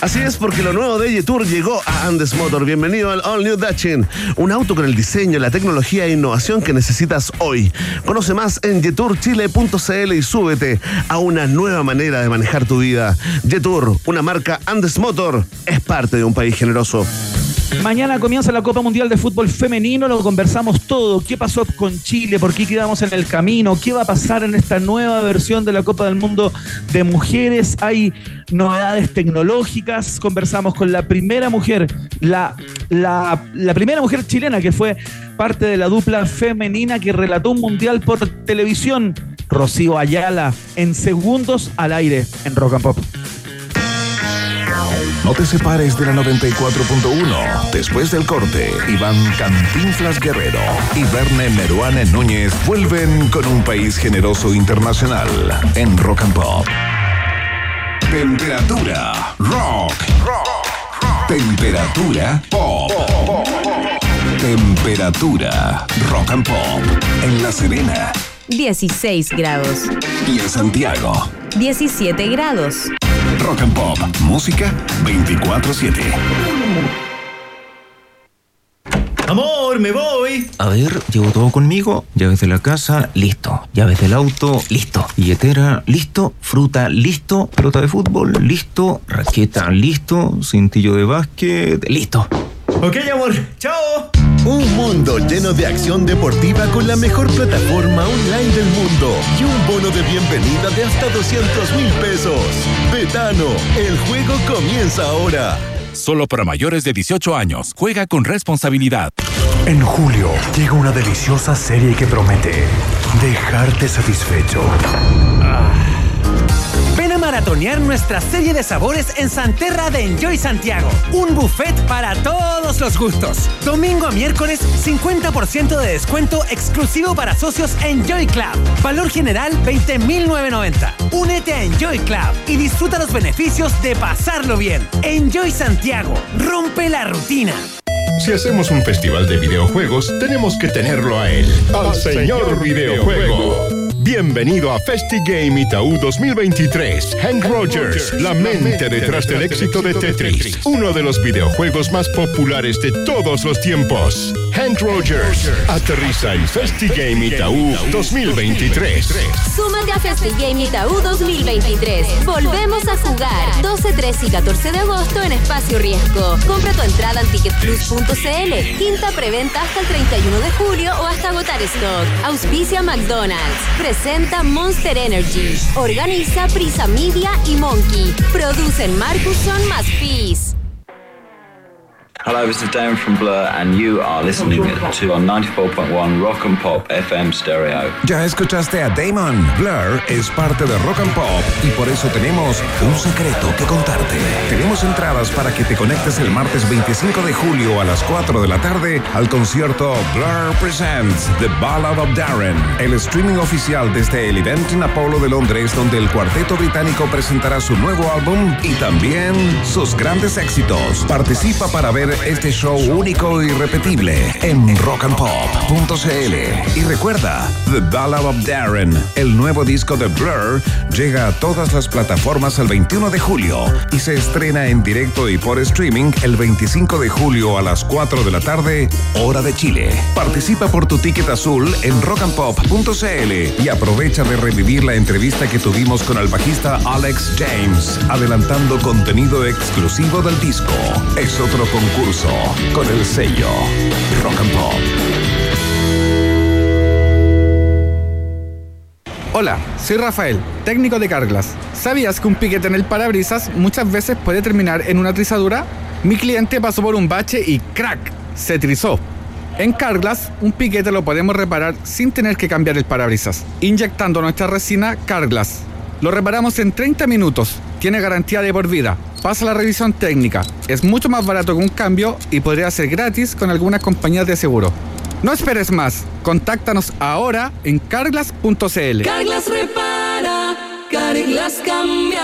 Así es, porque lo nuevo de Yetur llegó a Andes Motor. Bienvenido al All New Dutchin. Un auto con el diseño, la tecnología e innovación que necesitas hoy. Conoce más en yeturchile.cl y súbete a una nueva manera de manejar tu vida. Yetur, una marca Andes Motor, es parte de un país generoso. Mañana comienza la Copa Mundial de Fútbol Femenino, lo conversamos todo. ¿Qué pasó con Chile? ¿Por qué quedamos en el camino? ¿Qué va a pasar en esta nueva versión de la Copa del Mundo de mujeres? Hay novedades tecnológicas. Conversamos con la primera mujer, la, la, primera mujer chilena que fue parte de la dupla femenina que relató un mundial por televisión. Rocío Ayala, en segundos al aire en Rock and Pop. No te separes de la 94.1. Después del corte, Iván Cantinflas Guerrero y Verne Meruane Núñez vuelven con un país generoso internacional en Rock and Pop. Temperatura rock. Temperatura pop. Temperatura rock and pop en La Serena 16 grados. y en Santiago. 17 grados. Rock and Pop, música 24/7. Amor, me voy. A ver, llevo todo conmigo. Llaves de la casa, listo. Llaves del auto, listo. Billetera, listo. Fruta, listo. Pelota de fútbol, listo. Raqueta, listo. Cintillo de básquet, listo. Ok, amor. Chao. Un mundo lleno de acción deportiva con la mejor plataforma online del mundo y un bono de bienvenida de hasta 200 mil pesos. Betano, el juego comienza ahora. Solo para mayores de 18 años. Juega con responsabilidad. En julio llega una deliciosa serie que promete dejarte satisfecho. Ven a maratonear nuestra serie de sabores en Santerra de Enjoy Santiago. Un buffet para todos los gustos. Domingo a miércoles, 50% de descuento exclusivo para socios Enjoy Club. Valor general 20.990. Únete a Enjoy Club y disfruta los beneficios de pasarlo bien. Enjoy Santiago. Rompe la rutina. Si hacemos un festival de videojuegos, tenemos que tenerlo a él, al señor videojuego. Bienvenido a FestiGame Itaú 2023. Hank Rogers, la mente detrás del éxito de Tetris, uno de los videojuegos más populares de todos los tiempos. Hank Rogers aterriza en FestiGame Itaú 2023. Súmate a FestiGame Itaú 2023. Volvemos a jugar 12, 13 y 14 de agosto en Espacio Riesgo. Compra tu entrada en ticketplus.cl. Quinta preventa hasta el 31 de julio o hasta agotar stock. Auspicia McDonald's. Presenta Monster Energy. Organiza Prisa Media y Monkey. Producen Marcuson más Peace. Hello, this is Darren from Blur, and you are listening to on 94.1 Rock and Pop FM Stereo. Ya escuchaste a Damon. Blur es parte de Rock and Pop y por eso tenemos un secreto que contarte. Tenemos entradas para que te conectes el martes 25 de julio a las 4 de la tarde al concierto Blur Presents The Ballad of Darren, el streaming oficial desde el evento en Apollo de Londres donde el cuarteto británico presentará su nuevo álbum y también sus grandes éxitos. Participa para ver este show único y repetible en rockandpop.cl. Y recuerda, The Ballad of Darren, el nuevo disco de Blur, llega a todas las plataformas el 21 de julio y se estrena en directo y por streaming el 25 de julio a las 4 de la tarde, hora de Chile. Participa por tu ticket azul en rockandpop.cl y aprovecha de revivir la entrevista que tuvimos con el bajista Alex James, adelantando contenido exclusivo del disco. Es otro concurso con el sello Rock and Pop. Hola, soy Rafael, técnico de Carglass. ¿Sabías que un piquete en el parabrisas muchas veces puede terminar en una trizadura? Mi cliente pasó por un bache y ¡crack! se trizó. En Carglass, un piquete lo podemos reparar sin tener que cambiar el parabrisas, inyectando nuestra resina Carglass. Lo reparamos en 30 minutos, tiene garantía de por vida, pasa la revisión técnica, es mucho más barato que un cambio y podría ser gratis con algunas compañías de seguro. No esperes más, contáctanos ahora en carglass.cl. Carglass repara, Carglass cambia.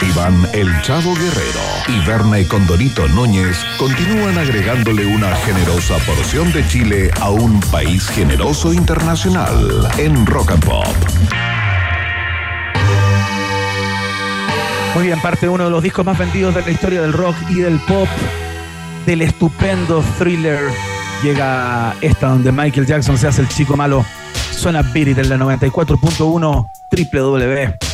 Iván El Chavo Guerrero y Berna y Condorito Núñez continúan agregándole una generosa porción de Chile a un país generoso internacional en Rock and Pop. Muy bien, parte de uno de los discos más vendidos de la historia del rock y del pop, del estupendo thriller. Llega esta donde Michael Jackson se hace el chico malo. Suena Beat en la 94.1 www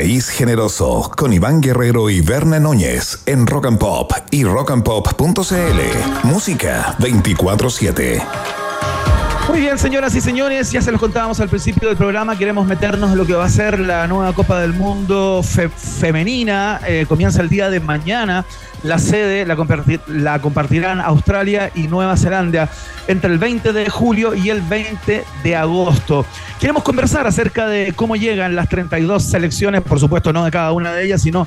País Generoso con Iván Guerrero y Verne Núñez en Rock and Pop y rockandpop.cl. Música 24-7. Muy bien, señoras y señores, ya se los contábamos al principio del programa, queremos meternos en lo que va a ser la nueva Copa del Mundo fe- femenina. Eh, comienza el día de mañana. La sede la, comparti- la compartirán Australia y Nueva Zelanda entre el 20 de julio y el 20 de agosto. Queremos conversar acerca de cómo llegan las 32 selecciones, por supuesto no de cada una de ellas, sino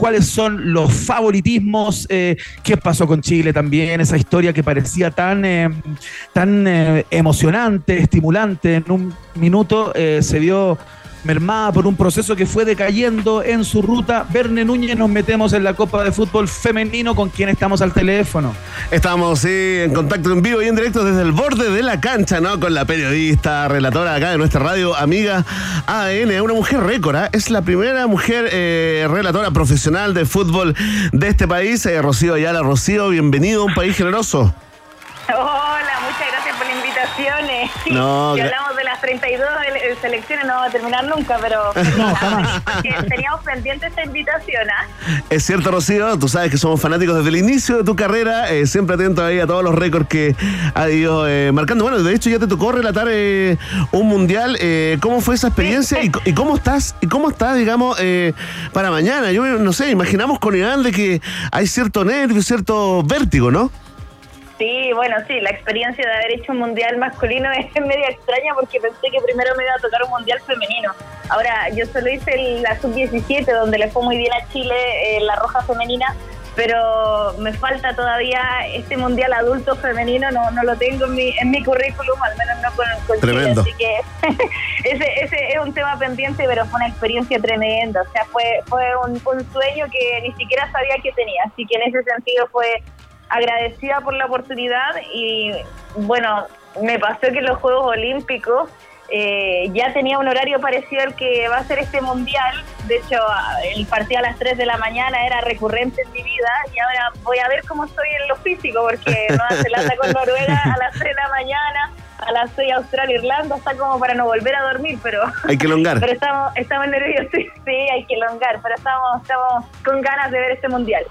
cuáles son los favoritismos, eh, qué pasó con Chile también, esa historia que parecía tan, eh, tan eh, emocionante, estimulante, en un minuto se vio mermada por un proceso que fue decayendo en su ruta. Verne Núñez, nos metemos en la Copa de Fútbol Femenino con quien estamos al teléfono. Estamos sí, en contacto en vivo y en directo desde el borde de la cancha, ¿no? Con la periodista, relatora acá de nuestra radio, amiga AN, una mujer récord, ¿ah? Es la primera mujer eh, relatora profesional de fútbol de este país, eh, Rocío Ayala. Rocío, bienvenido a un país generoso. Hola, muchas gracias por la invitación. eh. No, gra- hablamos de las 32 ele- selecciones no va a terminar nunca, pero porque teníamos pendiente esta invitación. ¿ah? Es cierto, Rocío, tú sabes que somos fanáticos desde el inicio de tu carrera, eh, siempre atento ahí a todos los récords que ha ido eh, marcando. Bueno, de hecho ya te tocó relatar eh, un mundial. eh, ¿Cómo fue esa experiencia y, co- y cómo estás? ¿Y cómo estás, digamos, eh, para mañana? Yo no sé, imaginamos con Iván de que hay cierto nervio, cierto vértigo, ¿no? Sí, bueno, sí, la experiencia de haber hecho un mundial masculino es media extraña porque pensé que primero me iba a tocar un mundial femenino. Ahora, yo solo hice el- la sub-17, donde le fue muy bien a Chile eh, la roja femenina, pero me falta todavía este mundial adulto femenino, no, no lo tengo en mi, en mi currículum, al menos no con, con Tremendo. Chile, así que ese, ese es un tema pendiente, pero fue una experiencia tremenda. O sea, fue, fue un, un sueño que ni siquiera sabía que tenía. Así que en ese sentido fue agradecida por la oportunidad y bueno, me pasó que en los Juegos Olímpicos eh, ya tenía un horario parecido al que va a ser este mundial. De hecho, el partido a las 3 de la mañana era recurrente en mi vida y ahora voy a ver cómo estoy en lo físico porque Nueva Zelanda con Noruega a las 3 de la mañana, a las 6 Australia, Irlanda, está como para no volver a dormir, pero... Hay que elongar. Pero estamos, estamos nerviosos, sí, sí, hay que elongar, pero estamos, estamos con ganas de ver este mundial.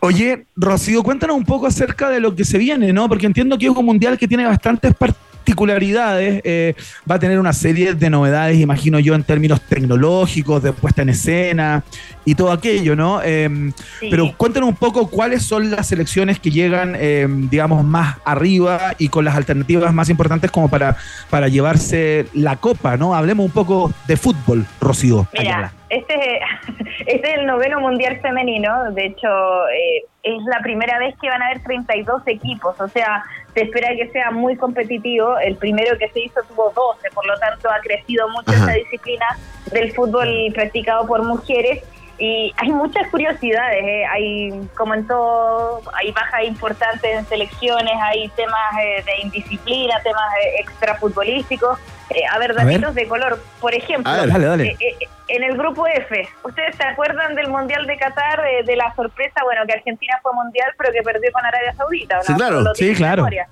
Oye, Rocío, cuéntanos un poco acerca de lo que se viene, ¿no? Porque entiendo que es un mundial que tiene bastantes particularidades, eh, va a tener una serie de novedades, imagino yo, en términos tecnológicos, de puesta en escena y todo aquello, ¿no? Eh, Sí. Pero cuéntanos un poco cuáles son las selecciones que llegan, eh, digamos, más arriba y con las alternativas más importantes como para, para llevarse la copa, ¿no? Hablemos un poco de fútbol, Rocío. Mira, este, este es el noveno mundial femenino. De hecho, eh, es la primera vez que van a haber 32 equipos. O sea, se espera que sea muy competitivo. El primero que se hizo tuvo 12, por lo tanto, ha crecido mucho Ajá. esta disciplina del fútbol practicado por mujeres. Y hay muchas curiosidades, ¿eh? hay, como en todo, hay bajas importantes en selecciones, hay temas eh, de indisciplina, temas eh, extrafutbolísticos. Eh, a ver, datitos de color. Por ejemplo, ver. Dale, dale. En el grupo F, ¿ustedes se acuerdan del Mundial de Qatar, de la sorpresa, bueno, que Argentina fue mundial, pero que perdió con Arabia Saudita? ¿o Sí, no? claro. Sí, claro. memoria.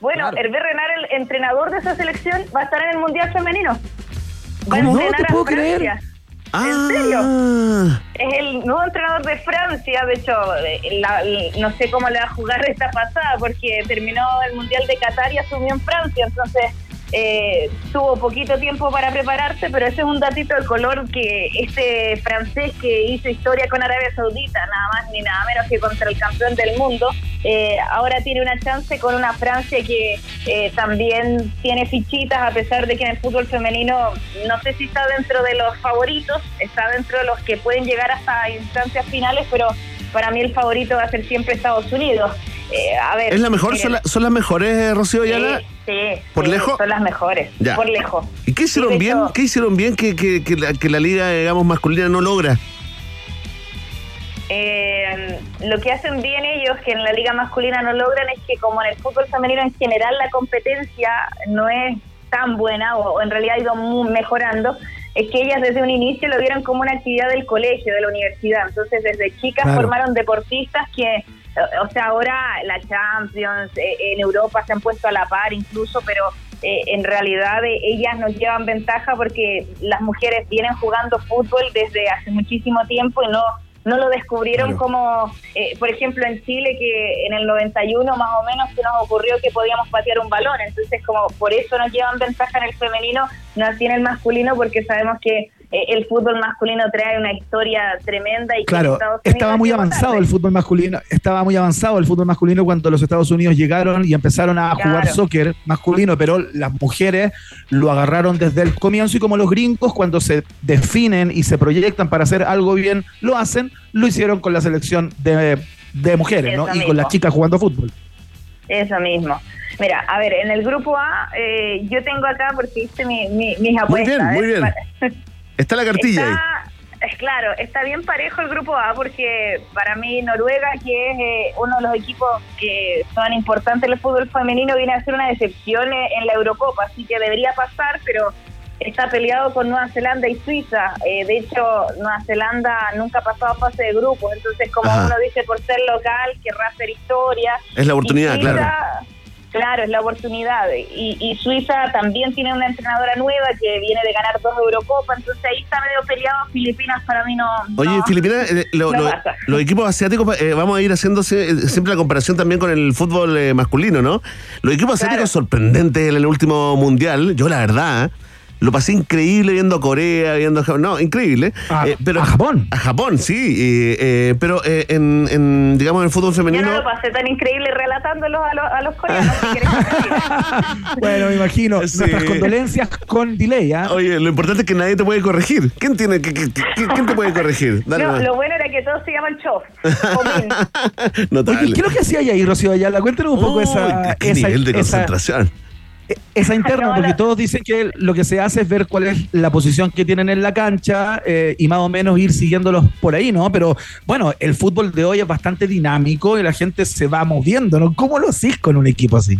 Bueno, Hervé Renard, el entrenador de esa selección, va a estar en el Mundial femenino. Va a ¿Cómo? No entrenar te a puedo creer. Francia. Ah, ¿En serio? Es el nuevo entrenador de Francia, de hecho, eh, la- no sé cómo le va a jugar esta pasada porque terminó el Mundial de Qatar y asumió en Francia, entonces eh, tuvo poquito tiempo para prepararse, pero ese es un datito de color que este francés que hizo historia con Arabia Saudita, nada más ni nada menos que contra el campeón del mundo, eh, ahora tiene una chance con una Francia que eh, también tiene fichitas, a pesar de que en el fútbol femenino no sé si está dentro de los favoritos, está dentro de los que pueden llegar hasta instancias finales, pero para mí el favorito va a ser siempre Estados Unidos. Eh, a ver, ¿Es la mejor? miren, ¿Son, la- son las mejores, eh, Rocío Ayala? sí, ¿Por sí, lejos? Son las mejores, Ya. por lejos. ¿Y qué hicieron bien? hecho- ¿Qué hicieron bien que, que- que la, que la liga, digamos, masculina no logra? Eh, lo que hacen bien ellos, que en la liga masculina no logran, es que como en el fútbol femenino en general la competencia no es tan buena o, o en realidad ha ido mejorando, es que ellas desde un inicio lo vieron como una actividad del colegio, de la universidad. Entonces desde chicas Claro. formaron deportistas que, o sea, ahora la Champions, eh, en Europa se han puesto a la par incluso, pero eh, en realidad eh, ellas nos llevan ventaja porque las mujeres vienen jugando fútbol desde hace muchísimo tiempo y no no lo descubrieron como, eh, por ejemplo, en Chile, que en el 91 más o menos se nos ocurrió que podíamos patear un balón. Entonces, como por eso nos llevan ventaja en el femenino, no así en el masculino, porque sabemos que el fútbol masculino trae una historia tremenda y que Claro, estaba muy avanzado tarde. el fútbol masculino, estaba muy avanzado el fútbol masculino cuando los Estados Unidos llegaron y empezaron a jugar soccer masculino, pero las mujeres lo agarraron desde el comienzo y como los gringos cuando se definen y se proyectan para hacer algo bien, lo hacen, lo hicieron con la selección de, de mujeres, ¿no? Y con las chicas jugando fútbol. Eso mismo. Mira, a ver, en el grupo A, eh, yo tengo acá, porque hice mi, mi- mis Muy apuestas. bien, muy ¿eh? bien. Está la cartilla ahí. Está, es claro, está bien parejo el grupo A porque para mí Noruega, que es eh, uno de los equipos que son importantes en el fútbol femenino, viene a ser una decepción en la Eurocopa, así que debería pasar, pero está peleado con Nueva Zelanda y Suiza. Eh, de hecho, Nueva Zelanda nunca ha pasado a fase de grupos, entonces como Ajá. uno dice por ser local, querrá hacer historia. Es la oportunidad, Suiza, claro. Claro, es la oportunidad. Y, y Suiza también tiene una entrenadora nueva que viene de ganar dos Eurocopas, entonces ahí está medio peleado. Filipinas para mí no. Oye, no- Filipinas, eh, lo- no lo- pasa. los equipos asiáticos, eh, vamos a ir haciendo sie- siempre la comparación también con el fútbol eh, masculino, ¿no? Los equipos asiáticos sorprendentes en el último mundial, yo la verdad, lo pasé increíble viendo a Corea, viendo a Japón, no, increíble. Eh, pero, ¿A Japón? A Japón, sí, eh, eh, pero eh, en, en, digamos, en el fútbol Yo femenino... no lo pasé tan increíble relatándolos a los, a los coreanos. si. Bueno, me imagino. Nuestras condolencias con delay, ¿ah? Oye, lo importante es que nadie te puede corregir. ¿Quién tiene que, que- que- quién te puede corregir? Dale No, nomás. lo bueno era que todos se llaman Chof. Oye, ¿qué es lo que hacía ahí, Rocío Ayala? Cuéntanos un poco Uy, esa, qué esa, nivel de esa- concentración. Esa interna, porque todos dicen que lo que se hace es ver cuál es la posición que tienen en la cancha eh, y más o menos ir siguiendolos por ahí, ¿no? Pero bueno, el fútbol de hoy es bastante dinámico y la gente se va moviendo, ¿no? ¿Cómo lo haces con un equipo así?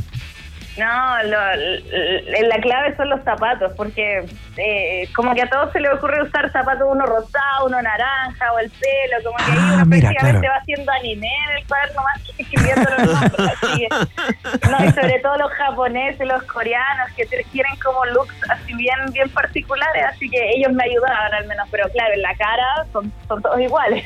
No, lo- la clave son los zapatos, porque eh, como que a todos se le ocurre usar zapatos uno rosado, uno naranja o el pelo, como que ahí Ah, uno mira, prácticamente claro. va haciendo anime en el cuaderno más que escribiendo los nombres. así que- no, y sobre todo los japoneses, los coreanos, que tienen como looks así bien, bien particulares, así que ellos me ayudaban al menos, pero claro, en la cara son, son todos iguales.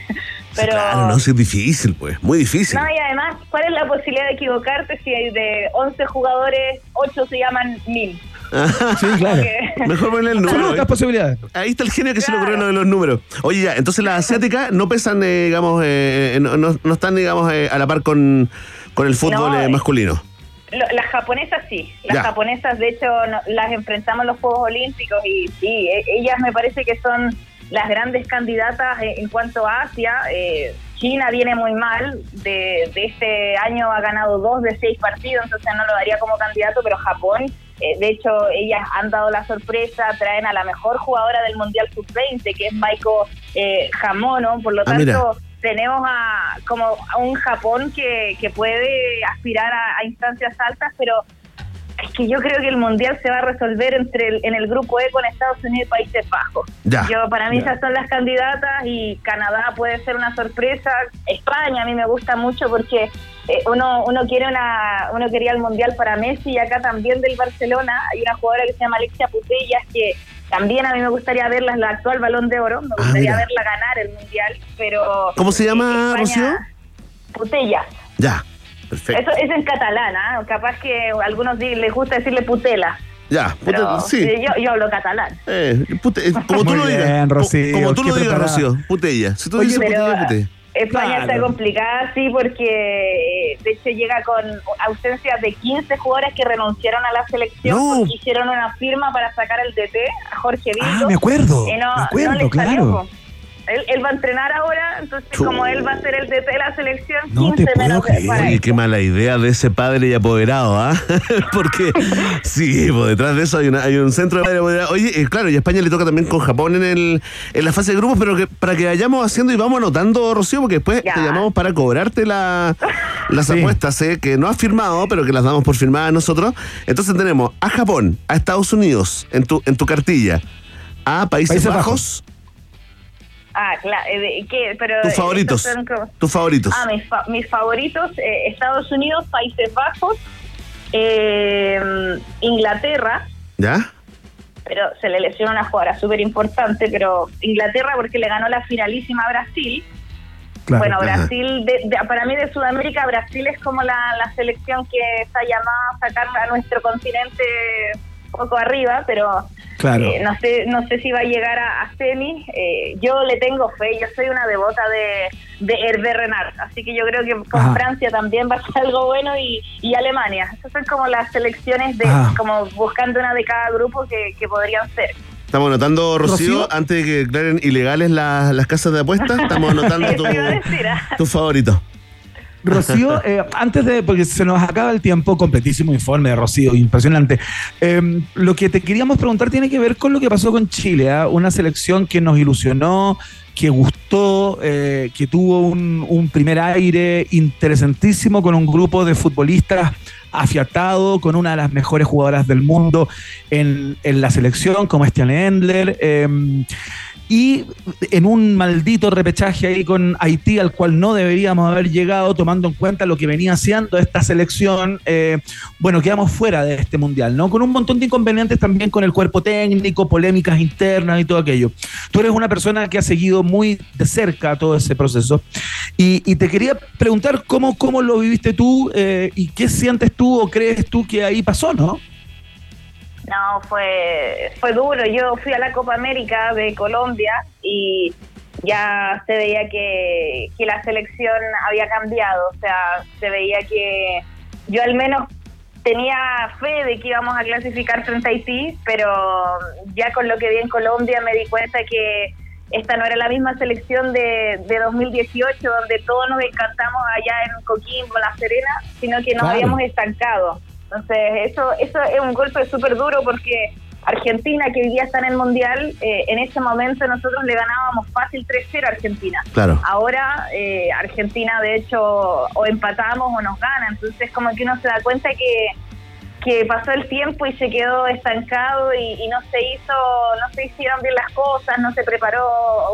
Pero, Claro, no, sí, es difícil, pues, muy difícil. no, y además, ¿cuál es la posibilidad de equivocarte si hay de 11 jugadores, 8 se llaman 1000? Sí, claro. Mejor ponerle el número. ¿eh? posibilidades. Ahí está el genio que se le ocurrió lo de los números. Oye, ya, entonces las asiáticas no pesan, eh, digamos, eh, no, no- no están, digamos, eh, a la par con, con el fútbol No, eh, eh. masculino. Lo- las japonesas sí, las Ya. japonesas de hecho no- las enfrentamos en los Juegos Olímpicos y sí, e- ellas me parece que son las grandes candidatas en, cuanto a Asia. Eh, China viene muy mal, de, de este año ha ganado dos de seis partidos, entonces no lo daría como candidato, pero Japón, eh, de hecho ellas han dado la sorpresa, traen a la mejor jugadora del Mundial Sub-20, que es Maiko eh, Hamono, por lo Ah, mira. tanto tenemos a como a un Japón que, que puede aspirar a, a instancias altas, pero es que yo creo que el mundial se va a resolver entre el- en el grupo E con Estados Unidos y Países Bajos. Ya. Yo para mí Ya. esas son las candidatas y Canadá puede ser una sorpresa. España a mí me gusta mucho porque eh, uno uno quiere una uno quería el mundial para Messi y acá también del Barcelona hay una jugadora que se llama Alexia Putellas que también a mí me gustaría verla, la actual Balón de Oro, me Ah, gustaría verla ganar el mundial, pero ¿Cómo se llama, España- Rocío? Putellas. Ya, perfecto. Eso es en catalán, ¿ah? capaz que a algunos les gusta decirle putela, Ya, pero puta- sí. eh, yo, yo hablo catalán. Eh, pute- eh, como tú Muy lo bien, digas. Rocío, como tú lo digas, preparada. Rocío. Putella. Si tú Oye, dices pero, putella, putella. España Claro. está complicada, sí, porque eh, de hecho llega con ausencia de 15 jugadores que renunciaron a la selección No. porque hicieron una firma para sacar al DT, a Jorge Vildo. Ah, me acuerdo, Y no, me acuerdo, no le salió, claro. po. Él, él va a entrenar ahora, entonces como él va a ser el DT de la selección, No 15 te puedo menos creer. para Oye, él. qué mala idea de ese padre y apoderado, ¿ah? Porque sí, pues detrás de eso hay, una- hay un centro de padre apoderado. Oye, eh, claro, y a España le toca también con Japón en, el, en la fase de grupos, pero que para que vayamos haciendo y vamos anotando, Rocío, porque después Ya. te llamamos para cobrarte la- las Sí. apuestas, ¿eh? que no has firmado, pero que las damos por firmadas nosotros. Entonces tenemos a Japón, a Estados Unidos en tu, en tu cartilla, a Países, Países Bajos, Bajos. Ah, claro, eh, ¿qué? Pero tus estos favoritos. como- Tus favoritos. Ah, mis, fa- mis favoritos, eh, Estados Unidos, Países Bajos, Eh, Inglaterra, ¿Ya? pero se le lesionó una jugadora súper importante, pero Inglaterra porque le ganó la finalísima a Brasil. Claro. bueno. Brasil, de- de- para mí de Sudamérica, Brasil es como la, la selección que está llamada a sacar a nuestro continente poco arriba, pero Claro. eh, no sé no sé si va a llegar a, a semi. Eh, yo le tengo fe, yo soy una devota de, de Hervé Renard, así que yo creo que con Ajá. Francia también va a ser algo bueno y, y Alemania. Esas son como las selecciones de, como buscando una de cada grupo que, que podrían ser. Estamos anotando, Rocío, Rocío. antes de que declaren ilegales las, las casas de apuestas, estamos anotando tu, ah. tu favorito. Rocío, eh, antes de, porque se nos acaba el tiempo, completísimo informe de Rocío, impresionante. Eh, lo que te queríamos preguntar tiene que ver con lo que pasó con Chile, ¿ah? una selección que nos ilusionó, que gustó, eh, que tuvo un, un primer aire interesantísimo con un grupo de futbolistas afiatado, con una de las mejores jugadoras del mundo en, en la selección, como Estiane Endler. eh, y en un maldito repechaje ahí con Haití al cual no deberíamos haber llegado tomando en cuenta lo que venía haciendo esta selección, eh, bueno, quedamos fuera de este mundial, ¿no? Con un montón de inconvenientes también con el cuerpo técnico, polémicas internas y todo aquello. Tú eres una persona que ha seguido muy de cerca todo ese proceso y, te quería preguntar cómo, cómo lo viviste tú eh, y qué sientes tú o crees tú que ahí pasó, ¿no? No, fue, fue duro. Yo fui a la Copa América de Colombia y ya se veía que, que la selección había cambiado. O sea, se veía que yo al menos tenía fe de que íbamos a clasificar frente a Haití, pero ya con lo que vi en Colombia me di cuenta que esta no era la misma selección de, de 2018, donde todos nos encantamos allá en Coquimbo, La Serena, sino que nos Claro. habíamos estancado. Entonces, eso, eso es un golpe súper duro porque Argentina, que hoy día está en el Mundial, eh, en ese momento nosotros le ganábamos fácil 3-0 a Argentina. Claro. Ahora eh, Argentina, de hecho, o empatamos o nos gana. Entonces, como que uno se da cuenta que, que pasó el tiempo y se quedó estancado y, y no se hizo, no se hicieron bien las cosas, no se preparó,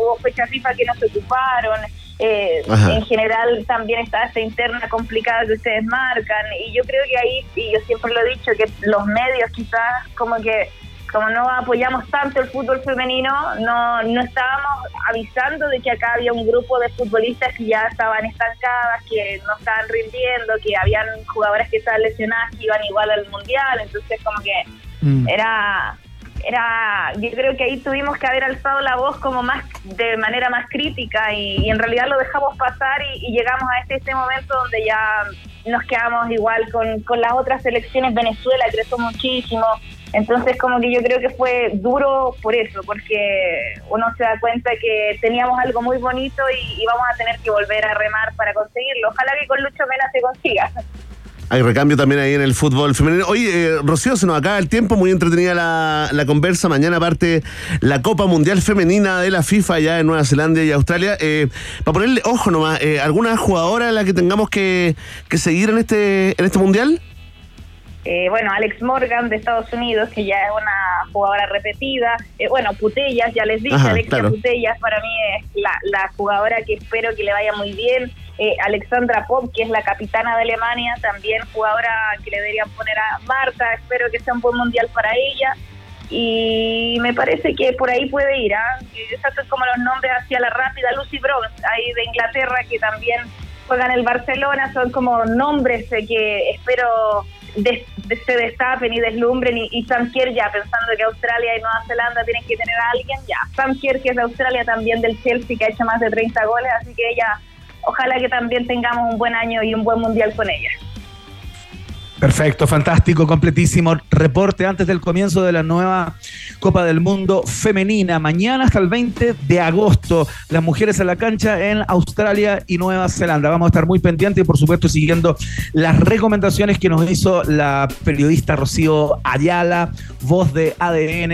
hubo fechas FIFA que no se ocuparon. Eh, en general también está esta interna complicada que ustedes marcan y yo creo que ahí, y yo siempre lo he dicho, que los medios quizás como que como no apoyamos tanto el fútbol femenino, no, no estábamos avisando de que acá había un grupo de futbolistas que ya estaban estancadas, que no estaban rindiendo, que habían jugadoras que estaban lesionadas que iban igual al mundial, entonces como que era era yo creo que ahí tuvimos que haber alzado la voz como más de manera más crítica y, y en realidad lo dejamos pasar y, y llegamos a este, este momento donde ya nos quedamos igual con, con las otras selecciones. Venezuela creció muchísimo. Entonces como que yo creo que fue duro por eso porque uno se da cuenta que teníamos algo muy bonito y, y vamos a tener que volver a remar para conseguirlo. Ojalá que con Lucho Mena se consiga Hay recambio también ahí en el fútbol femenino. Oye, eh, Rocío, se nos acaba el tiempo, muy entretenida la, la conversa. Mañana parte la Copa Mundial Femenina de la FIFA allá en Nueva Zelanda y Australia. Eh, para ponerle ojo nomás, eh, ¿alguna jugadora a la que tengamos que, que seguir en este, en este Mundial? Eh, bueno, Alex Morgan de Estados Unidos, que ya es una jugadora repetida. Eh, bueno, Putellas, ya les dije, Ajá, Alexia claro. Putellas para mí es la, la jugadora que espero que le vaya muy bien. Eh, Alexandra Pop, que es la capitana de Alemania, también jugadora que le deberían poner a Marta. Espero que sea un buen mundial para ella. Y me parece que por ahí puede ir. ¿ah? Son como los nombres hacia la rápida. Lucy Bronze, ahí de Inglaterra, que también juega en el Barcelona. Son como nombres eh, que espero des- se destapen y deslumbren. Y, y Sam Kerr ya pensando que Australia y Nueva Zelanda tienen que tener a alguien. Ya, Sam Kerr, que es de Australia, también del Chelsea, que ha hecho más de 30 goles. Así que ella, ojalá que también tengamos un buen año y un buen mundial con ella. Perfecto, fantástico, completísimo. Reporte antes del comienzo de la nueva Copa del Mundo femenina. Mañana hasta el 20 de agosto, las mujeres a la cancha en Australia y Nueva Zelanda. Vamos a estar muy pendientes y por supuesto siguiendo las recomendaciones que nos hizo la periodista Rocío Ayala, voz de ADN